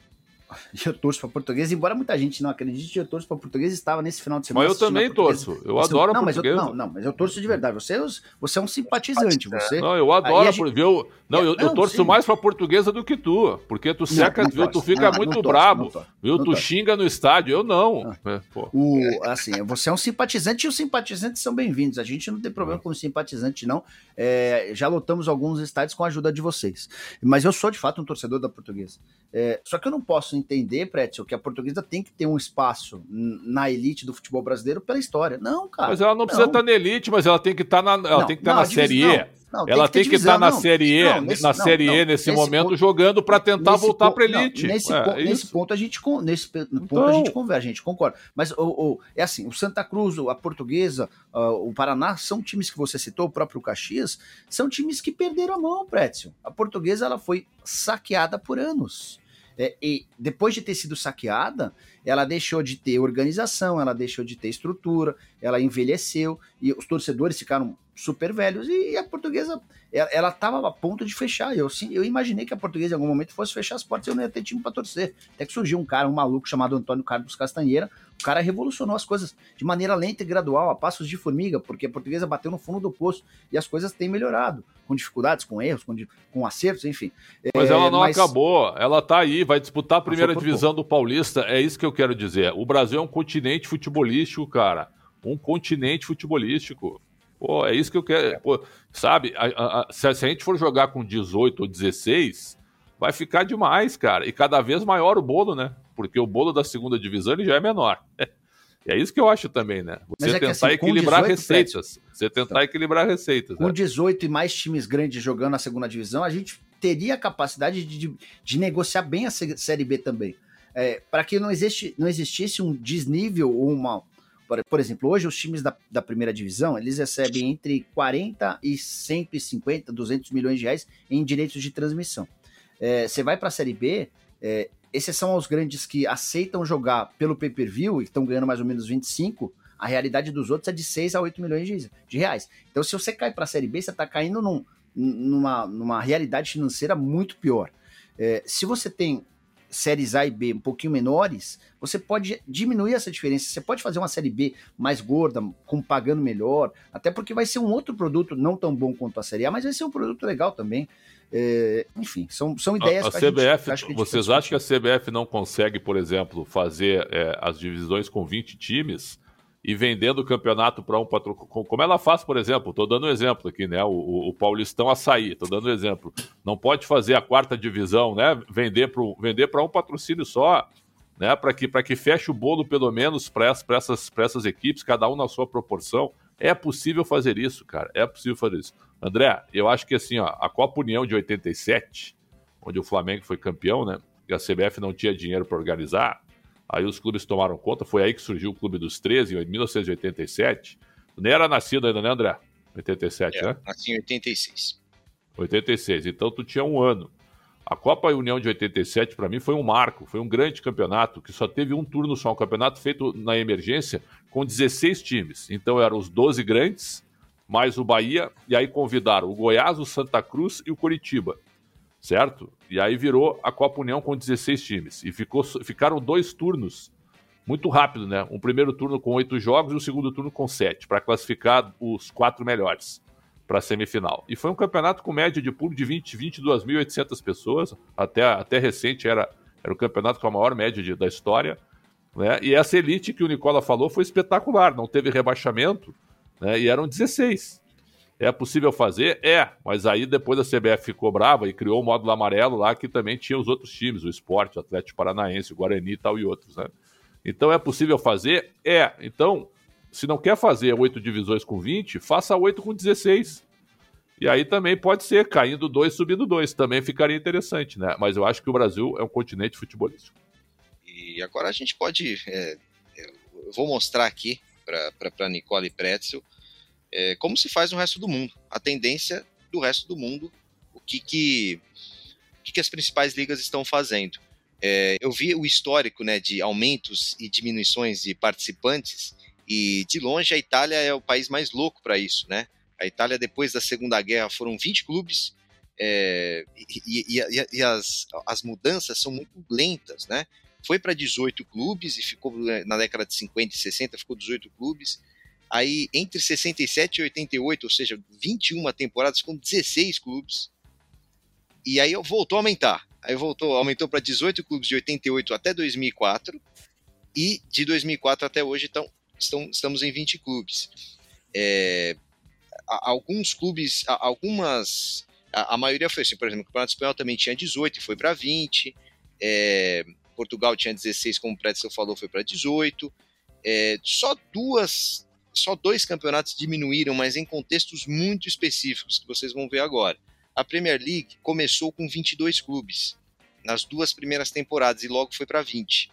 S2: eu torço para português, embora muita gente não acredite, eu torço para português estava nesse final de semana.
S1: Mas eu também torço, eu você, adoro
S2: não,
S1: português.
S2: Mas eu, não, não, mas eu torço de verdade. Você, é você é um simpatizante, você.
S1: Não, eu adoro, gente... viu? Não, eu, eu torço sim. mais para portuguesa do que tu, porque tu seca, não, viu? Tu fica muito brabo, viu? Tu xinga no estádio, eu não. É,
S2: o, assim, você é um simpatizante e os simpatizantes são bem-vindos. A gente não tem problema é. com simpatizante, não. É, já lotamos alguns estádios com a ajuda de vocês. Mas eu sou, de fato, um torcedor da portuguesa. É, só que eu não posso entender, Pretzel, que a portuguesa tem que ter um espaço na elite do futebol brasileiro pela história. Não, cara.
S1: Mas ela não, não. precisa estar na elite, mas ela tem que estar na, ela não, tem que estar na Série E. Não, ela tem que, estar tá na Série E, não, nesse, na série e nesse, momento ponto, jogando para tentar voltar para elite.
S2: nesse, é, ponto, nesse ponto a gente nesse ponto então... a gente conversa, a gente concorda. Mas o, o, é assim, o Santa Cruz, a Portuguesa, uh, o Paraná são times que você citou, o próprio Caxias, são times que perderam a mão, Prétio. A Portuguesa ela foi saqueada por anos. É, e depois de ter sido saqueada, ela deixou de ter organização, ela deixou de ter estrutura, ela envelheceu e os torcedores ficaram super velhos e a portuguesa ela estava a ponto de fechar. Eu, sim, eu imaginei que a portuguesa em algum momento fosse fechar as portas e eu não ia ter time para torcer. Até que surgiu um cara, um maluco chamado Antônio Carlos Castanheira. O cara revolucionou as coisas de maneira lenta e gradual, a passos de formiga, porque a portuguesa bateu no fundo do poço e as coisas têm melhorado, com dificuldades, com erros, com, com acertos, enfim.
S1: Mas é, ela não mas... acabou, ela tá aí, vai disputar a primeira divisão do Paulista. É isso que eu quero dizer. O Brasil é um continente futebolístico, cara. Um continente futebolístico. Pô, é isso que eu quero. Pô, sabe, a, a, a, se, a, gente for jogar com 18 ou 16, vai ficar demais, cara. E cada vez maior o bolo, né? Porque o bolo da segunda divisão ele já é menor. É isso que eu acho também, né? Você é tentar assim, equilibrar 18, receitas. Você tentar então, equilibrar receitas.
S2: Com né? 18 e mais times grandes jogando na segunda divisão, a gente teria a capacidade de, de, de negociar bem a Série B também. É, para que não, existe, não existisse um desnível ou uma, por, por exemplo, hoje os times da, da primeira divisão, eles recebem entre 40 e 150, 200 milhões de reais em direitos de transmissão. É, você vai para a Série B, é, exceção aos grandes que aceitam jogar pelo pay-per-view e estão ganhando mais ou menos 25, a realidade dos outros é de 6 a 8 milhões de, de reais. Então, se você cai para a Série B, você está caindo num, numa, numa realidade financeira muito pior. É, se você tem séries A e B um pouquinho menores, você pode diminuir essa diferença. Você pode fazer uma série B mais gorda, com pagando melhor, até porque vai ser um outro produto não tão bom quanto a série A, mas vai ser um produto legal também. É, enfim, são, são ideias
S1: a, a CBF, gente, vocês acham que a CBF não consegue, por exemplo, fazer é, as divisões com 20 times? E vendendo o campeonato para um patrocínio. Como ela faz, por exemplo, estou dando um exemplo aqui, né? O, o, o Paulistão Açaí, estou dando um exemplo. Não pode fazer a quarta divisão, né? Vender para vender um patrocínio só, né? Para que, que feche o bolo, pelo menos, para essas, essas equipes, cada um na sua proporção. É possível fazer isso, cara. É possível fazer isso. André, eu acho que assim, ó, a Copa União de 87, onde o Flamengo foi campeão, né? E a CBF não tinha dinheiro para organizar Aí os clubes tomaram conta, foi aí que surgiu o Clube dos 13, em 1987. Tu nem era nascido ainda, né, André? 87, é, né?
S3: Nasci em 86.
S1: 86, então tu tinha um ano. A Copa União de 87, para mim, foi um marco, foi um grande campeonato, que só teve um turno só, um campeonato feito na emergência, com 16 times. Então eram os 12 grandes, mais o Bahia, e aí convidaram o Goiás, o Santa Cruz e o Coritiba certo? E aí virou a Copa União com 16 times. E ficou, ficaram dois turnos muito rápido, né? Um primeiro turno com oito jogos e o segundo turno com sete, para classificar os quatro melhores para a semifinal. E foi um campeonato com média de público de 20, 22.800 pessoas. Até, até recente era, era o campeonato com a maior média de, da história. Né? E essa elite que o Nicola falou foi espetacular, não teve rebaixamento, né? e eram 16. É possível fazer? É, mas aí depois a CBF ficou brava e criou o módulo amarelo lá que também tinha os outros times, o Esporte, o Atlético Paranaense, o Guarani e tal e outros, né? Então é possível fazer? É. Então, se não quer fazer oito divisões com 20, faça oito com 16. E aí também pode ser, caindo dois, subindo dois. Também ficaria interessante, né? Mas eu acho que o Brasil é um continente futebolístico.
S3: E agora a gente pode. É, eu vou mostrar aqui para Nicole Pretzel é, como se faz no resto do mundo. A tendência do resto do mundo, o que, que, o que, que as principais ligas estão fazendo. É, eu vi o histórico né, de aumentos e diminuições de participantes, e de longe a Itália é o país mais louco para isso. Né? A Itália, depois da Segunda Guerra, foram 20 clubes, é, e, e, e, as, as mudanças são muito lentas. Né? Foi para 18 clubes e ficou na década de 50 e 60, ficou 18 clubes. Aí, entre 67 e 88, ou seja, 21 temporadas com 16 clubes. E aí voltou a aumentar. Aí voltou, aumentou para 18 clubes de 88 até 2004. E de 2004 até hoje então, estão, estamos em 20 clubes. É, alguns clubes, algumas. A, a, maioria foi assim, por exemplo, o Campeonato Espanhol também tinha 18 e foi para 20. É, Portugal tinha 16, como o Pretzel falou, foi para 18. É, só duas só dois campeonatos diminuíram, mas em contextos muito específicos, que vocês vão ver agora. A Premier League começou com 22 clubes nas duas primeiras temporadas e logo foi para 20.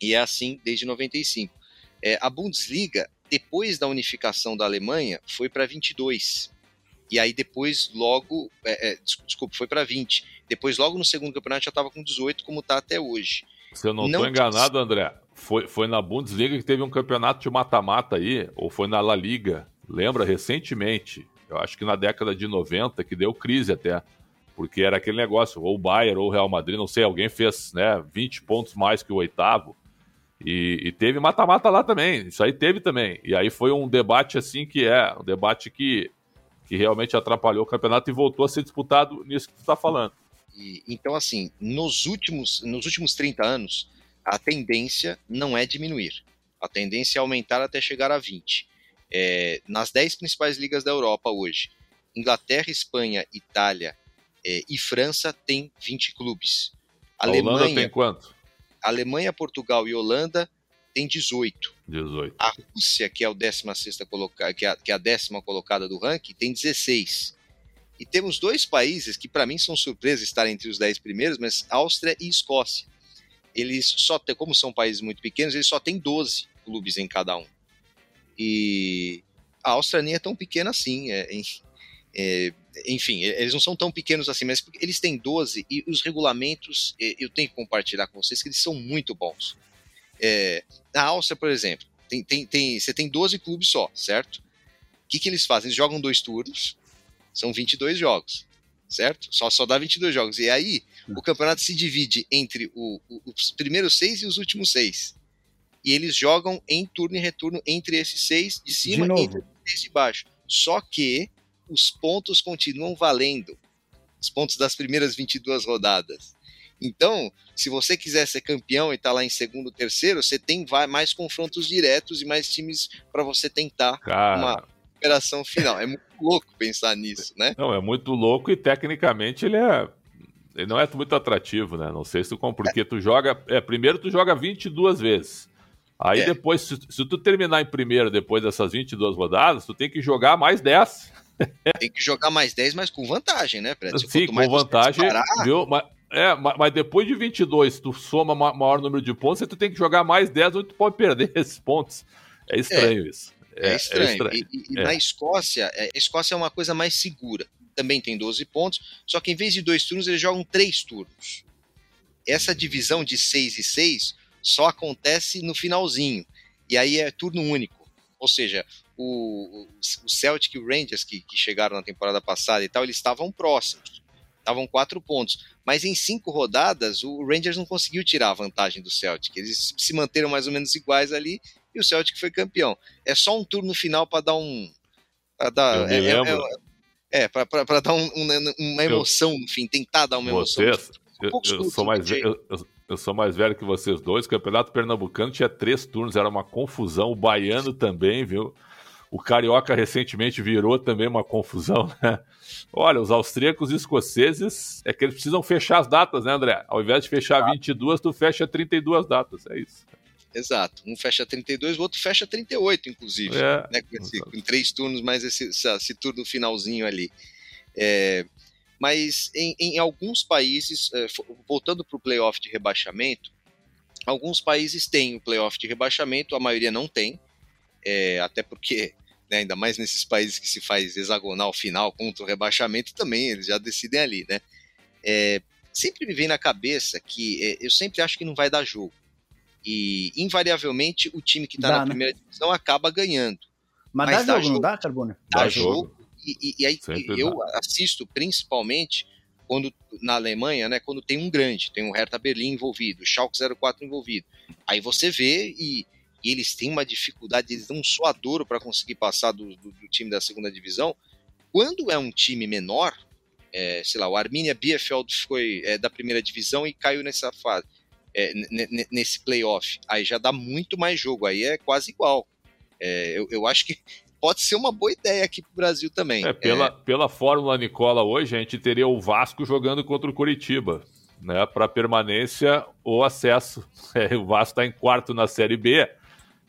S3: E é assim desde 95. É, a Bundesliga, depois da unificação da Alemanha, foi para 22. E aí depois, logo, é, é, desculpa, foi para 20. Depois, logo no segundo campeonato, já estava com 18, como está até hoje.
S1: Se eu não estou enganado, André, foi, foi na Bundesliga que teve um campeonato de mata-mata aí, ou foi na La Liga, lembra? Recentemente, eu acho que na década de 90, que deu crise até, porque era aquele negócio, ou o Bayern ou o Real Madrid, não sei, alguém fez né, 20 pontos mais que o oitavo, e, e teve mata-mata lá também, isso aí teve também, e aí foi um debate assim que é, um debate que, que realmente atrapalhou o campeonato e voltou a ser disputado nisso que tu está falando.
S3: E, então, assim, nos últimos, nos últimos 30 anos, a tendência não é diminuir. A tendência é aumentar até chegar a 20. É, nas 10 principais ligas da Europa hoje, Inglaterra, Espanha, Itália é, e França têm 20 clubes.
S1: A Alemanha, Holanda tem quanto?
S3: Alemanha, Portugal e Holanda têm 18.
S1: 18.
S3: A Rússia, que é, o 16 coloca... é que é a décima colocada do ranking, tem 16. E temos dois países que, para mim, são surpresas estar entre os 10 primeiros, mas Áustria e Escócia. Eles só têm, como são países muito pequenos, eles só têm 12 clubes em cada um. E a Áustria nem é tão pequena assim. É, é, enfim, eles não são tão pequenos assim, mas eles têm 12 e os regulamentos, eu tenho que compartilhar com vocês que eles são muito bons. É, na Áustria, por exemplo, tem, tem, tem, você tem 12 clubes só, certo? O que, que eles fazem? Eles jogam dois turnos, são 22 jogos, certo? Só, só dá 22 jogos. E aí, o campeonato se divide entre o, o, os primeiros seis e os últimos seis. E eles jogam em turno e retorno entre esses seis de cima
S2: de
S3: e entre seis de baixo. Só que os pontos continuam valendo. Os pontos das primeiras 22 rodadas. Então, se você quiser ser campeão e estar tá lá em segundo, terceiro, você tem mais confrontos diretos e mais times para você tentar
S1: Cara,
S3: uma recuperação final. É muito louco pensar nisso, né?
S1: Não, é muito louco e tecnicamente ele é. Ele não é muito atrativo, né? Não sei se tu porque é. tu joga. É, primeiro tu joga 22 vezes. Aí é. depois, se, se, tu terminar em primeiro depois dessas 22 rodadas, tu tem que jogar mais 10.
S3: Tem que jogar mais 10, mas com vantagem, né, Preto?
S1: Sim, com vantagem. Viu? Mas, é, mas depois de 22, tu soma maior número de pontos, e tu tem que jogar mais 10, ou tu pode perder esses pontos. É estranho é. isso.
S3: É, é estranho. É estranho. E, e é. na Escócia, é, a Escócia é uma coisa mais segura. Também tem 12 pontos, só que em vez de dois turnos, eles jogam três turnos. Essa divisão de 6 e 6 só acontece no finalzinho. E aí é turno único. Ou seja, o, o Celtic e o Rangers, que, que chegaram na temporada passada e tal, eles estavam próximos. Estavam quatro pontos. Mas em cinco rodadas, o Rangers não conseguiu tirar a vantagem do Celtic. Eles se manteram mais ou menos iguais ali e o Celtic foi campeão. É só um turno final para dar um. Pra dar,
S1: é, é,
S3: é, é para dar um, um, uma emoção, eu, enfim, tentar dar uma emoção.
S1: Vocês, eu, eu, sou mais velho, eu, eu, sou mais velho que vocês dois. O Campeonato Pernambucano tinha três turnos, era uma confusão. O baiano também, viu? O carioca recentemente virou também uma confusão, né? Olha, os austríacos e escoceses é que eles precisam fechar as datas, né, André? Ao invés de fechar 22, tu fecha 32 datas, é isso.
S3: Exato. Um fecha 32, o outro fecha 38, inclusive. É. Né, com, esse, com, três turnos, mais esse, esse turno finalzinho ali. É, mas em, em, alguns países, é, voltando para o playoff de rebaixamento, alguns países têm o playoff de rebaixamento, a maioria não tem, é, até porque, né, ainda mais nesses países que se faz hexagonal final contra o rebaixamento, também eles já decidem ali, né? É, sempre me vem na cabeça que é, eu sempre acho que não vai dar jogo. E, invariavelmente, o time que está na né? primeira divisão acaba ganhando.
S2: Mas, Mas dá, dá, jogo, não dá, Carbone?
S3: Dá, dá jogo. jogo. E, e, e aí Sempre eu dá. assisto principalmente quando na Alemanha, né, quando tem um grande, tem um Hertha Berlim envolvido, o Schalke 04 envolvido. Aí você vê e, e eles têm uma dificuldade, eles dão um suadouro para conseguir passar do, do, do, time da segunda divisão. Quando é um time menor, é, sei lá, o Arminia Bielefeld foi é, da primeira divisão e caiu nessa fase é, nesse playoff, aí já dá muito mais jogo, aí é quase igual. É, eu, eu acho que pode ser uma boa ideia aqui para o Brasil também.
S1: É, pela, é... pela Fórmula Nicola hoje, a gente teria o Vasco jogando contra o Curitiba, né? Para permanência ou acesso. É, o Vasco está em quarto na Série B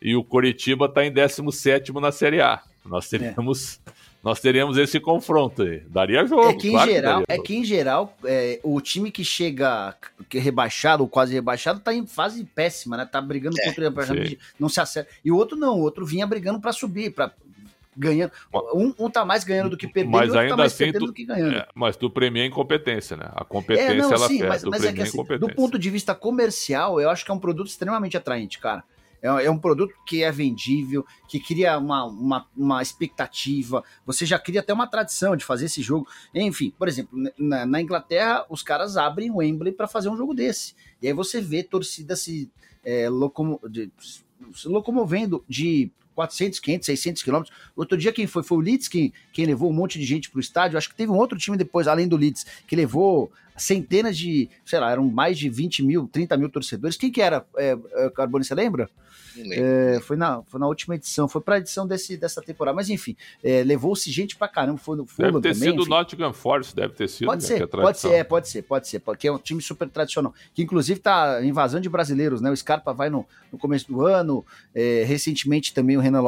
S1: e o Curitiba está em 17 na Série A. Nós é. teríamos. É nós teríamos esse confronto aí. Daria jogo.
S2: É que em claro geral, que é que em geral é, o time que chega que é rebaixado ou quase rebaixado tá em fase péssima, né? Tá brigando é, contra o rebaixamento, não se acerta. E o outro não, o outro vinha brigando para subir, para ganhando. Um, um tá mais ganhando do que perdendo,
S1: mas
S2: o
S1: ainda
S2: tá mais
S1: assim, perdendo tu, do que ganhando. É, mas tu premia a incompetência, né? A competência é, não, ela sim, mas, mas é que, assim,
S2: do ponto de vista comercial, eu acho que é um produto extremamente atraente, cara. É, é um produto que é vendível, que cria uma, uma, uma, expectativa. Você já cria até uma tradição de fazer esse jogo. Enfim, por exemplo, na, na Inglaterra, os caras abrem o Wembley para fazer um jogo desse. E aí você vê torcida se, é, locomo, de, se locomovendo de 400, 500, 600 quilômetros. Outro dia quem foi? Foi o Leeds quem, quem levou um monte de gente para o estádio. Acho que teve um outro time depois, além do Leeds, que levou centenas de, sei lá, eram mais de 20 mil, 30 mil torcedores. Quem que era, é, é, Carbone, você lembra? É, foi, na, foi na última edição, foi para a edição desse, dessa temporada. Mas enfim, é, levou-se gente para caramba. Foi no
S1: Fulham Deve ter também, sido o Nottingham Forest, deve ter sido.
S2: Pode né, ser, é pode ser, é, pode ser, pode ser, porque é um time super tradicional. Que inclusive tá invasão de brasileiros, né? O Scarpa vai no, no começo do ano. É, recentemente também o Renan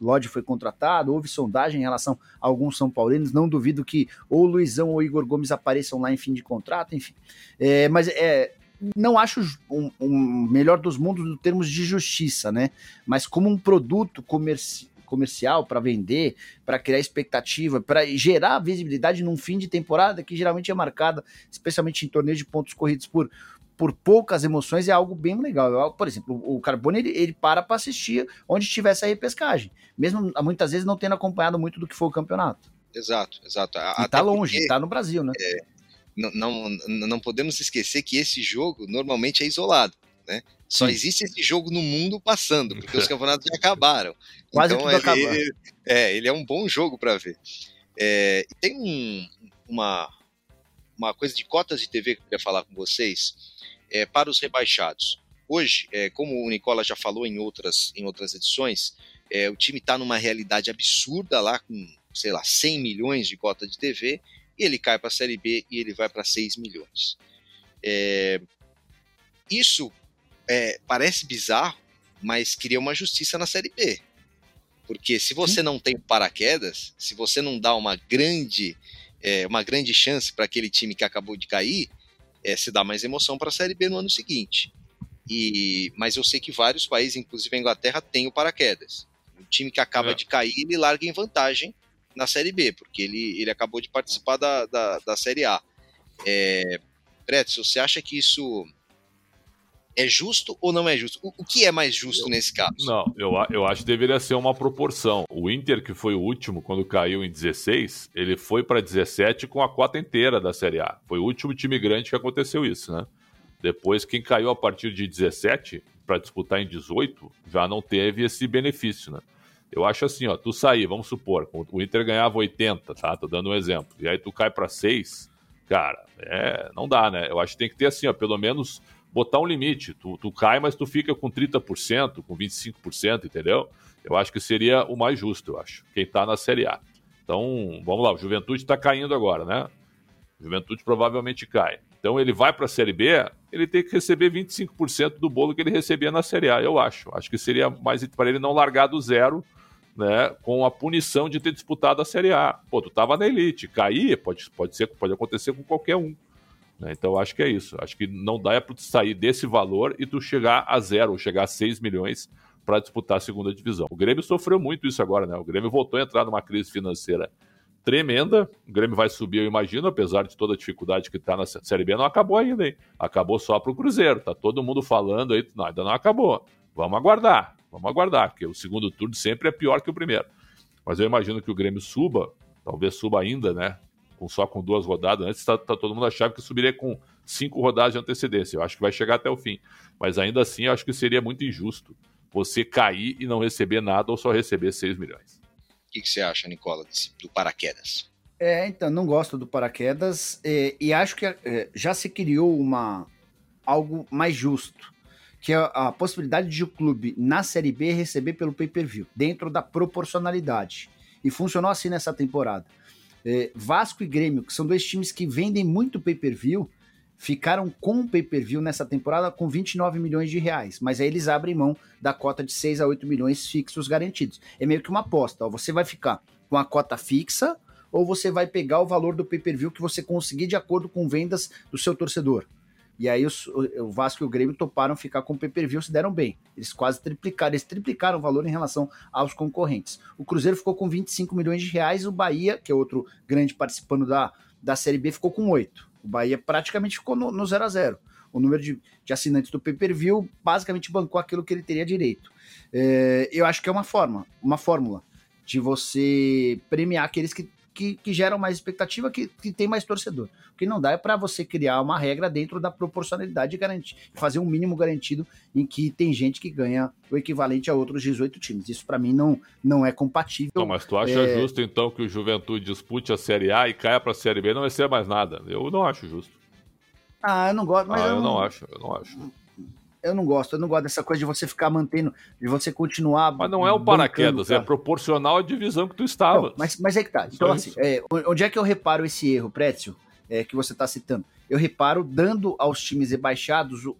S2: Lodge foi contratado. Houve sondagem em relação a alguns São Paulinos. Não duvido que ou o Luizão ou o Igor Gomes apareçam lá em fim de contrato, enfim. É, mas é, não acho um, um, melhor dos mundos em termos de justiça, né? Mas como um produto comerci comercial para vender, para criar expectativa, para gerar visibilidade num fim de temporada que geralmente é marcada, especialmente em torneios de pontos corridos por, por poucas emoções, é algo bem legal. Por exemplo, o Carbone ele, ele para para assistir onde tivesse a repescagem, mesmo muitas vezes não tendo acompanhado muito do que foi o campeonato.
S3: Exato, exato.
S2: e tá longe, porque, tá no Brasil, né?
S3: É, não, não, não podemos esquecer que esse jogo normalmente é isolado. Né? Só Sim. existe esse jogo no mundo passando, porque os campeonatos já acabaram.
S2: Quase então, tudo ele,
S3: ele, é, ele é um bom jogo para ver. É, tem um, uma, uma coisa de cotas de TV que eu queria falar com vocês é, para os rebaixados. Hoje, é, como o Nicola já falou em outras, em outras edições, é, o time está numa realidade absurda lá com, sei lá, 100 milhões de cota de TV ele cai para a Série B e ele vai para 6 milhões. É, isso é, parece bizarro, mas cria uma justiça na Série B. Porque se você não tem paraquedas, se você não dá uma grande, é, uma grande chance para aquele time que acabou de cair, é, se dá mais emoção para a Série B no ano seguinte. E, mas eu sei que vários países, inclusive a Inglaterra, têm o paraquedas. O time que acaba é. de cair, ele larga em vantagem na Série B, porque ele, ele acabou de participar da, da, da Série A. É, Pretzel, você acha que isso é justo ou não é justo? O, o que é mais justo eu, nesse caso?
S1: Não, eu, eu acho que deveria ser uma proporção. O Inter, que foi o último quando caiu em 16, ele foi para 17 com a cota inteira da Série A. Foi o último time grande que aconteceu isso, né? Depois, quem caiu a partir de 17 para disputar em 18 já não teve esse benefício, né? Eu acho assim, ó, tu sair, vamos supor, o Inter ganhava 80, tá? Tô dando um exemplo. E aí tu cai para 6, cara, é, não dá, né? Eu acho que tem que ter assim, ó, pelo menos botar um limite. Tu, tu cai, mas tu fica com 30%, com 25%, entendeu? Eu acho que seria o mais justo, eu acho. Quem tá na Série A. Então, vamos lá, o Juventude tá caindo agora, né? O Juventude provavelmente cai. Então ele vai para a Série B, ele tem que receber 25% do bolo que ele recebia na Série A, eu acho. Acho que seria mais para ele não largar do zero né, com a punição de ter disputado a Série A. Pô, tu tava na elite, cair pode, pode, ser, pode acontecer com qualquer um. Né? Então acho que é isso. Acho que não dá é para tu sair desse valor e tu chegar a zero, ou chegar a 6 milhões para disputar a segunda divisão. O Grêmio sofreu muito isso agora, né? O Grêmio voltou a entrar numa crise financeira tremenda. O Grêmio vai subir, eu imagino, apesar de toda a dificuldade que está na Série B, não acabou ainda, hein? Acabou só para o Cruzeiro. Tá todo mundo falando aí, não, ainda não acabou. Vamos aguardar. Vamos aguardar, porque o segundo turno sempre é pior que o primeiro. Mas eu imagino que o Grêmio suba, talvez suba ainda, né? Com, só com duas rodadas. Antes tá, tá todo mundo achava que subiria com cinco rodadas de antecedência. Eu acho que vai chegar até o fim. Mas ainda assim, eu acho que seria muito injusto você cair e não receber nada ou só receber 6 milhões.
S3: Que, que você acha, Nicola, do paraquedas?
S2: É, então, não gosto do paraquedas e, e acho que é, já se criou uma algo mais justo que é a possibilidade de o clube na Série B receber pelo pay-per-view, dentro da proporcionalidade. E funcionou assim nessa temporada. É, Vasco e Grêmio, que são dois times que vendem muito pay-per-view, ficaram com o pay-per-view nessa temporada com 29 milhões de reais, mas aí eles abrem mão da cota de 6 a 8 milhões fixos garantidos. É meio que uma aposta, ó, você vai ficar com a cota fixa ou você vai pegar o valor do pay-per-view que você conseguir de acordo com vendas do seu torcedor. E aí o Vasco e o Grêmio toparam ficar com o pay-per-view, se deram bem. Eles quase triplicaram, eles triplicaram o valor em relação aos concorrentes. O Cruzeiro ficou com 25 milhões de reais, o Bahia, que é outro grande participando da, da Série B, ficou com 8. O Bahia praticamente ficou no, no 0 a 0 O número de, de assinantes do pay-per-view basicamente bancou aquilo que ele teria direito. É, eu acho que é uma forma, uma fórmula de você premiar aqueles que que, que geram mais expectativa, que, que tem mais torcedor. O que não dá é para você criar uma regra dentro da proporcionalidade e garantir, fazer um mínimo garantido em que tem gente que ganha o equivalente a outros 18 times. Isso para mim não, não é compatível. Não,
S1: mas tu acha é... justo então que o Juventude dispute a Série A e caia para a Série B não vai ser mais nada? Eu não acho justo.
S2: Ah, eu não gosto, mas
S1: ah,
S2: eu,
S1: eu não... não acho, eu não acho
S2: eu não gosto. Eu não gosto dessa coisa de você ficar mantendo, de você continuar.
S1: Mas não é o paraquedas, é proporcional à divisão que tu estava.
S2: mas, mas é que tá. Então, assim, é, onde é que eu reparo esse erro, Précio, é, que você está citando? Eu reparo dando aos times rebaixados uh,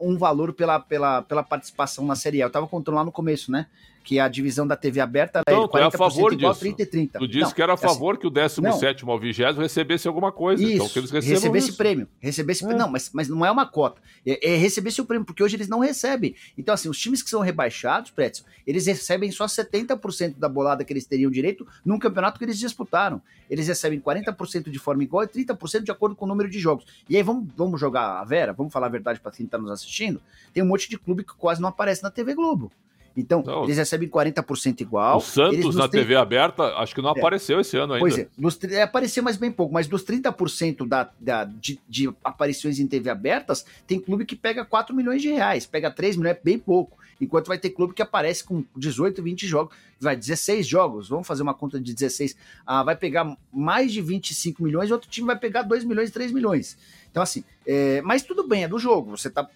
S2: um valor pela, pela, pela participação na Série A. Eu estava contando lá no começo, né? Que a divisão da TV aberta
S1: então, é 40% é a favor igual disso. 30 e 30. Tu disse não, que era a assim, favor assim, que o 17 ao 20 recebesse alguma coisa.
S2: Isso, então que eles recebesse isso. prêmio. Recebesse é. Não, mas, mas não é uma cota. É, é recebesse o prêmio, porque hoje eles não recebem. Então, assim, os times que são rebaixados, Pretzel, eles recebem só 70% da bolada que eles teriam direito num campeonato que eles disputaram. Eles recebem 40% de forma igual e 30% de acordo com o número de jogos. E aí, vamos, vamos jogar a Vera? Vamos falar a verdade para quem está nos assistindo? Tem um monte de clube que quase não aparece na TV Globo. Então, não. eles recebem 40% igual.
S1: O Santos na TV aberta, acho que não é. apareceu esse ano ainda. Pois é,
S2: nos, é, apareceu, mas bem pouco. Mas dos 30% da, da, de, de aparições em TV abertas, tem clube que pega 4 milhões de reais, pega 3 milhões, é bem pouco. Enquanto vai ter clube que aparece com 18, 20 jogos, vai 16 jogos, vamos fazer uma conta de 16, ah, vai pegar mais de 25 milhões, outro time vai pegar 2 milhões, 3 milhões. Então, assim, é, mas tudo bem, é do jogo. Você tá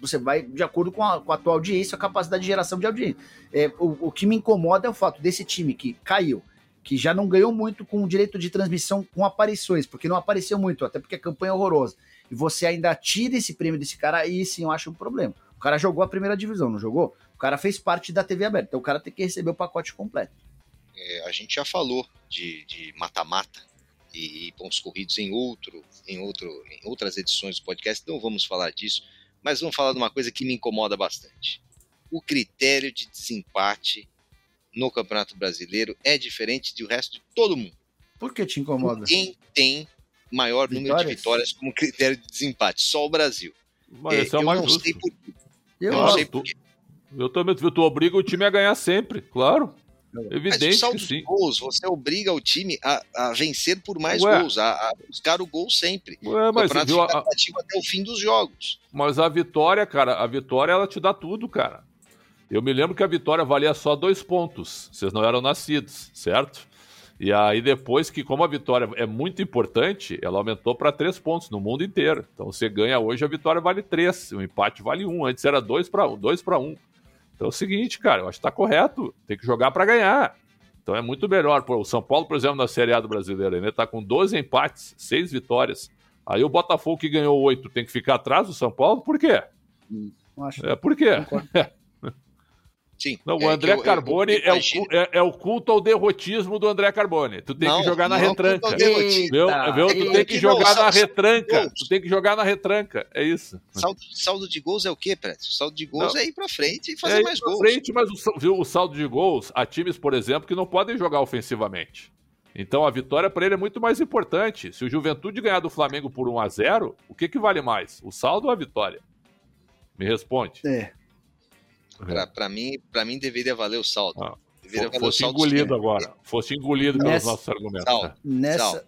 S2: você vai de acordo com a, com a tua audiência, a capacidade de geração de audiência. É, o, o que me incomoda é o fato desse time que caiu, que já não ganhou muito com o direito de transmissão com aparições, porque não apareceu muito, até porque a campanha é horrorosa. E você ainda tira esse prêmio desse cara, aí sim eu acho um problema. O cara jogou a primeira divisão, não jogou? O cara fez parte da TV aberta, então o cara tem que receber o pacote completo.
S3: É, a gente já falou de mata-mata e, e pontos corridos em outro, em outro, em outras edições do podcast, não vamos falar disso mas vamos falar de uma coisa que me incomoda bastante. O critério de desempate no Campeonato Brasileiro é diferente do resto de todo mundo.
S2: Por que te incomoda?
S3: Quem tem maior vitórias? número de vitórias como critério de desempate? Só o Brasil.
S1: Mas é, esse é o mais não justo. sei por quê. Eu, eu não sei por quê. Eu também, tu obriga o time a ganhar sempre, claro. Evidente Mas saldo de
S3: gols, você obriga o time a, a vencer por mais Ué. gols, a, a, buscar o gol sempre.
S1: Ué, mas o viu, a...
S3: até o fim dos jogos.
S1: Mas a vitória, cara, a vitória ela te dá tudo, cara. Eu me lembro que a vitória valia só dois pontos. Vocês não eram nascidos, certo? E aí depois que, como a vitória é muito importante, ela aumentou para três pontos no mundo inteiro. Então você ganha hoje, a vitória vale três, o empate vale um. Antes era dois para um, dois para um. Então é o seguinte, cara, eu acho que tá correto. Tem que jogar para ganhar. Então é muito melhor. Pô, o São Paulo, por exemplo, na Série A do Brasileiro, ele tá com 12 empates, 6 vitórias. Aí o Botafogo que ganhou 8 tem que ficar atrás do São Paulo? Por quê? Hum, acho. É, por quê? Sim. Não, o é André eu, Carbone eu, eu, é, o, é, é, o culto ao derrotismo do André Carbone. Tu tem não, que jogar na retranca. Viu? Viu? Tu tem que jogar na retranca. Tu tem que jogar na retranca. É isso.
S3: Saldo, saldo de gols é o quê, Preto? Saldo de gols não. é ir pra frente e fazer é mais gols.
S1: frente, mas o, viu, o saldo de gols, há times, por exemplo, que não podem jogar ofensivamente. Então a vitória para ele é muito mais importante. Se o Juventude ganhar do Flamengo por 1 a 0 o que, que vale mais? O saldo ou a vitória? Me responde.
S2: É.
S3: É. Para mim, para mim deveria valer o saldo. Ah,
S1: deveria valer fosse o saldo engolido agora. Fosse engolido pelos nessa, nossos argumentos. Saldo,
S2: nessa, saldo.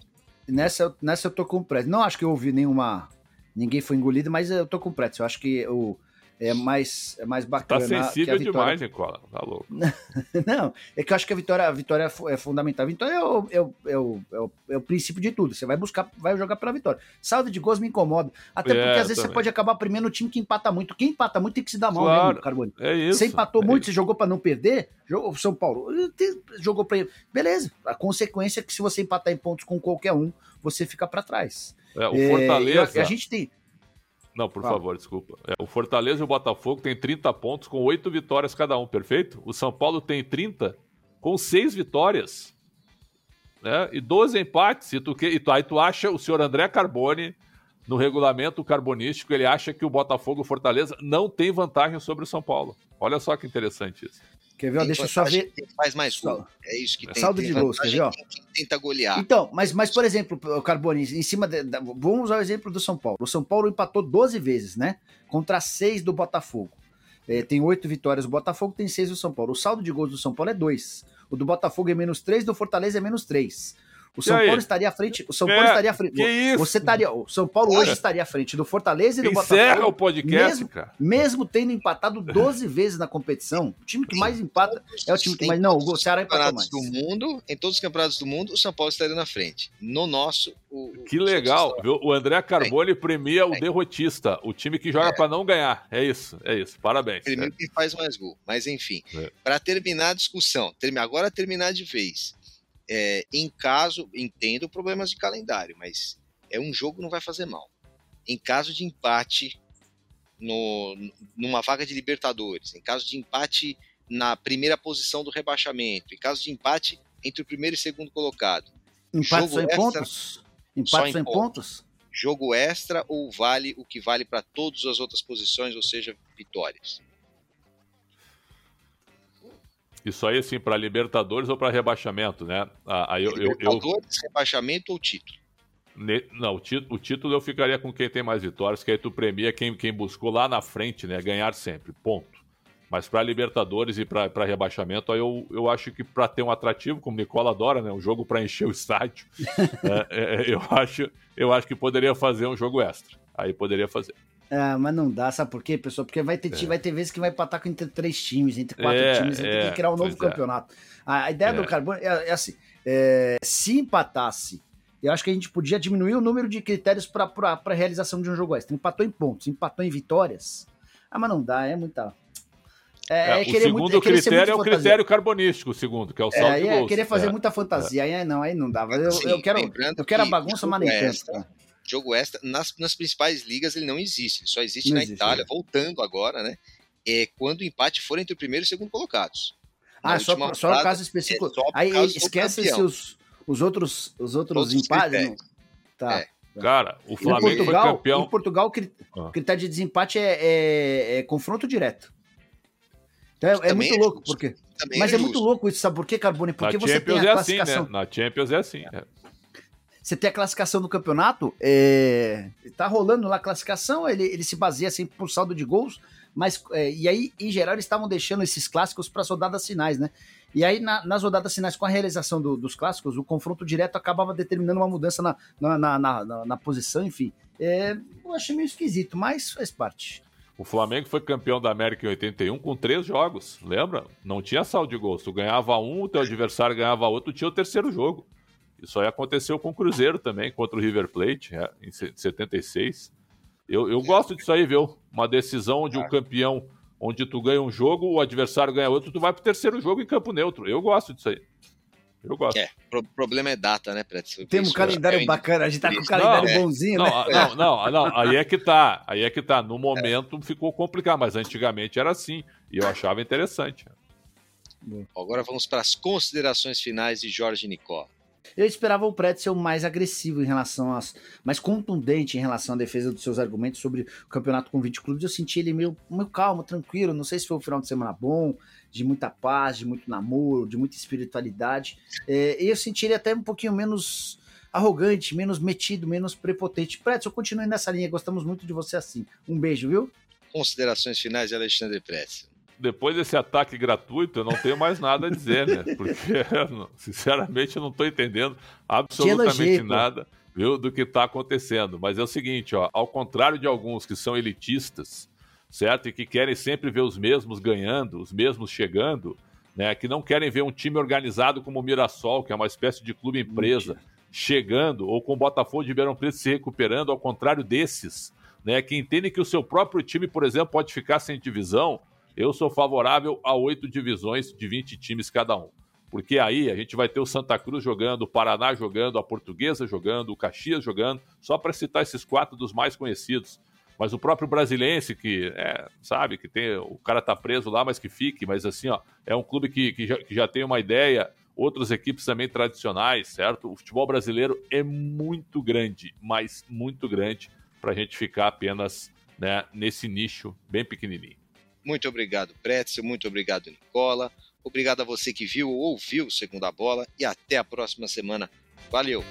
S2: nessa, nessa eu tô com pressa. Não acho que eu ouvi nenhuma. Ninguém foi engolido, mas eu tô com pressa. Eu acho que o é mais, é mais tá bacana.
S1: Tá sensível demais, Nicola. Tá louco.
S2: Não, é que eu acho que a vitória, a vitória é, é fundamental. A vitória é o, é, o, é, o, é, o, é o princípio de tudo. Você vai buscar, vai jogar pela vitória. Saldo de gols me incomoda. Até é, porque às vezes também. você pode acabar primeiro no time que empata muito. Quem empata muito tem que se dar mal, né, claro, né, Carbone?
S1: É isso.
S2: Você empatou
S1: é
S2: muito,
S1: isso.
S2: você jogou para não perder. Jogou São Paulo, jogou para Beleza. A consequência é que se você empatar em pontos com qualquer um, você fica para trás.
S1: É, o Fortaleza.
S2: a gente tem.
S1: Não, por favor, desculpa. É, o Fortaleza e o Botafogo têm 30 pontos com 8 vitórias cada um, perfeito? O São Paulo tem 30 com 6 vitórias. Né? E 12 empates. E tu, e tu, aí tu acha o senhor André Carbone, no regulamento carbonístico, ele acha que o Botafogo e o Fortaleza não tem vantagem sobre o São Paulo. Olha só que interessante isso.
S2: Quer ver? Ó, deixa eu só ver.
S3: Quem faz mais gol. É isso que tem.
S2: Saldo de gols, quer ver? Ó.
S3: Quem, quem tenta golear.
S2: Então, mas, mas por exemplo, Carboni, em cima. De, da, vamos usar o exemplo do São Paulo. O São Paulo empatou 12 vezes, né? Contra 6 do Botafogo. É, tem 8 vitórias do Botafogo, tem 6 do São Paulo. O saldo de gols do São Paulo é 2. O do Botafogo é menos 3, do Fortaleza é menos 3. O São Paulo estaria à frente. O São é, Paulo estaria à frente.
S1: Que isso?
S2: Você estaria, o São Paulo hoje estaria à frente do Fortaleza e do Botafogo.
S1: Encerra o podcast,
S2: mesmo,
S1: cara.
S2: Mesmo tendo empatado 12 vezes na competição, o time que mais empata é o time que mais. Não, o Ceará empatou mais.
S3: Do mundo, em todos os campeonatos do mundo, o São Paulo estaria na frente. No nosso, o.
S1: Que legal, viu? O André Carbone premia o derrotista, o time que joga é. para não ganhar. É isso, é isso. Parabéns.
S3: Premia
S1: é.
S3: que faz mais gol. Mas enfim, é. para terminar a discussão, agora terminar de vez é, em caso, entendo problemas de calendário, mas é um jogo não vai fazer mal. Em caso de empate no, numa vaga de Libertadores, em caso de empate na primeira posição do rebaixamento, em caso de empate entre o primeiro e segundo colocado.
S2: Empate só em pontos? Empate só em pontos? pontos?
S3: Jogo extra ou vale o que vale para todas as outras posições, ou seja, vitórias?
S1: Isso aí, assim, para Libertadores ou para rebaixamento, né?
S3: Ah, eu, Libertadores, eu, eu... rebaixamento ou título?
S1: Ne... Não, o, tí... o, título eu ficaria com quem tem mais vitórias, que aí tu premia quem, quem buscou lá na frente, né? Ganhar sempre, ponto. Mas para Libertadores e para rebaixamento, aí eu, eu acho que para ter um atrativo, como o Nicola adora, né? Um jogo para encher o estádio, é, é, eu, acho, eu acho que poderia fazer um jogo extra. Aí poderia fazer.
S2: Ah, mas não dá, sabe por quê, pessoal? Porque vai ter, é. vai ter vezes que vai empatar com entre três times, entre quatro é, times, é, tem que criar um novo é. campeonato. A, a ideia do é. Carbono é, assim: é, se empatasse, eu acho que a gente podia diminuir o número de critérios para a realização de um jogo extra. Empatou em pontos, empatou em vitórias. Ah, mas não dá, é muita.
S1: É, é, o segundo muito, critério é o critério carbonístico, o segundo, que é o saldo é,
S2: de
S1: gols.
S2: É, querer fazer muita fantasia, aí não, aí não dava. Eu, Sim, eu quero, eu quero a bagunça, mas nem tanto
S3: jogo extra, nas, nas principais ligas ele não existe, ele só existe não na existe, Itália, né? voltando agora, né? É quando o empate for entre o primeiro e o segundo colocados.
S2: Ah, só, só no caso específico. É Aí esquece-se os, os outros, os outros empates. Tá. É.
S1: Cara, o Flamengo Portugal, foi campeão.
S2: Em Portugal, o ah. critério de desempate é, é, é confronto direto. Então é, é muito louco, porque. Mas é, é muito louco isso, sabe por quê, Carbone? Porque
S1: Na
S2: você
S1: Champions
S2: tem a
S1: classificação. É assim, né? Na Champions é assim.
S2: Você tem a classificação do campeonato, é, tá rolando lá a classificação, ele, ele se baseia assim por saldo de gols, mas é, e aí, em geral, eles estavam deixando esses clássicos para as rodadas finais, né? E aí, na, nas rodadas finais, com a realização do, dos clássicos, o confronto direto acabava determinando uma mudança na, na, na, na, na posição, enfim. É, eu achei meio esquisito, mas faz parte.
S1: O Flamengo foi campeão da América em 81 com três jogos, lembra? Não tinha saldo de gols. Tu ganhava um, o teu adversário ganhava outro, tinha o terceiro jogo. Isso aí aconteceu com o Cruzeiro também, contra o River Plate, é, em 76. Eu, eu gosto disso aí, viu? Uma decisão onde o um campeão, onde tu ganha um jogo, o adversário ganha outro, tu vai pro terceiro jogo em campo neutro. Eu gosto disso aí. Eu gosto.
S3: É, o problema é data, né, Preto?
S2: Tem um calendário é bacana, a gente tá com um calendário não, bonzinho,
S1: não,
S2: né?
S1: Não, não, não, aí é que tá, aí é que tá. No momento é. ficou complicado, mas antigamente era assim, e eu achava interessante.
S3: Agora vamos para as considerações finais de Jorge Nicó.
S2: Eu esperava o Pretzel mais agressivo em relação às. mais contundente em relação à defesa dos seus argumentos sobre o campeonato com 20 clubes. Eu senti ele meio, meio calmo, tranquilo. Não sei se foi um final de semana bom, de muita paz, de muito namoro, de muita espiritualidade. É, eu senti ele até um pouquinho menos arrogante, menos metido, menos prepotente. Pretzel, continue nessa linha. Gostamos muito de você assim. Um beijo, viu?
S3: Considerações finais de Alexandre Pretzel
S1: depois desse ataque gratuito, eu não tenho mais nada a dizer, né? Porque, sinceramente, eu não estou entendendo absolutamente nada viu, do que está acontecendo. Mas é o seguinte, ó, ao contrário de alguns que são elitistas, certo? E que querem sempre ver os mesmos ganhando, os mesmos chegando, né? Que não querem ver um time organizado como o Mirassol, que é uma espécie de clube empresa, chegando, ou com o Botafogo de Ribeirão Preto se recuperando, ao contrário desses, né? Que entendem que o seu próprio time, por exemplo, pode ficar sem divisão eu sou favorável a oito divisões de 20 times cada um. Porque aí a gente vai ter o Santa Cruz jogando, o Paraná jogando, a Portuguesa jogando, o Caxias jogando, só para citar esses quatro dos mais conhecidos. Mas o próprio Brasiliense, que é, sabe, que tem. O cara tá preso lá, mas que fique, mas assim, ó, é um clube que, que, já, que já tem uma ideia, outras equipes também tradicionais, certo? O futebol brasileiro é muito grande, mas muito grande, para a gente ficar apenas né, nesse nicho bem pequenininho.
S3: Muito obrigado, Pretzel. Muito obrigado, Nicola. Obrigado a você que viu ou ouviu Segunda Bola e até a próxima semana. Valeu!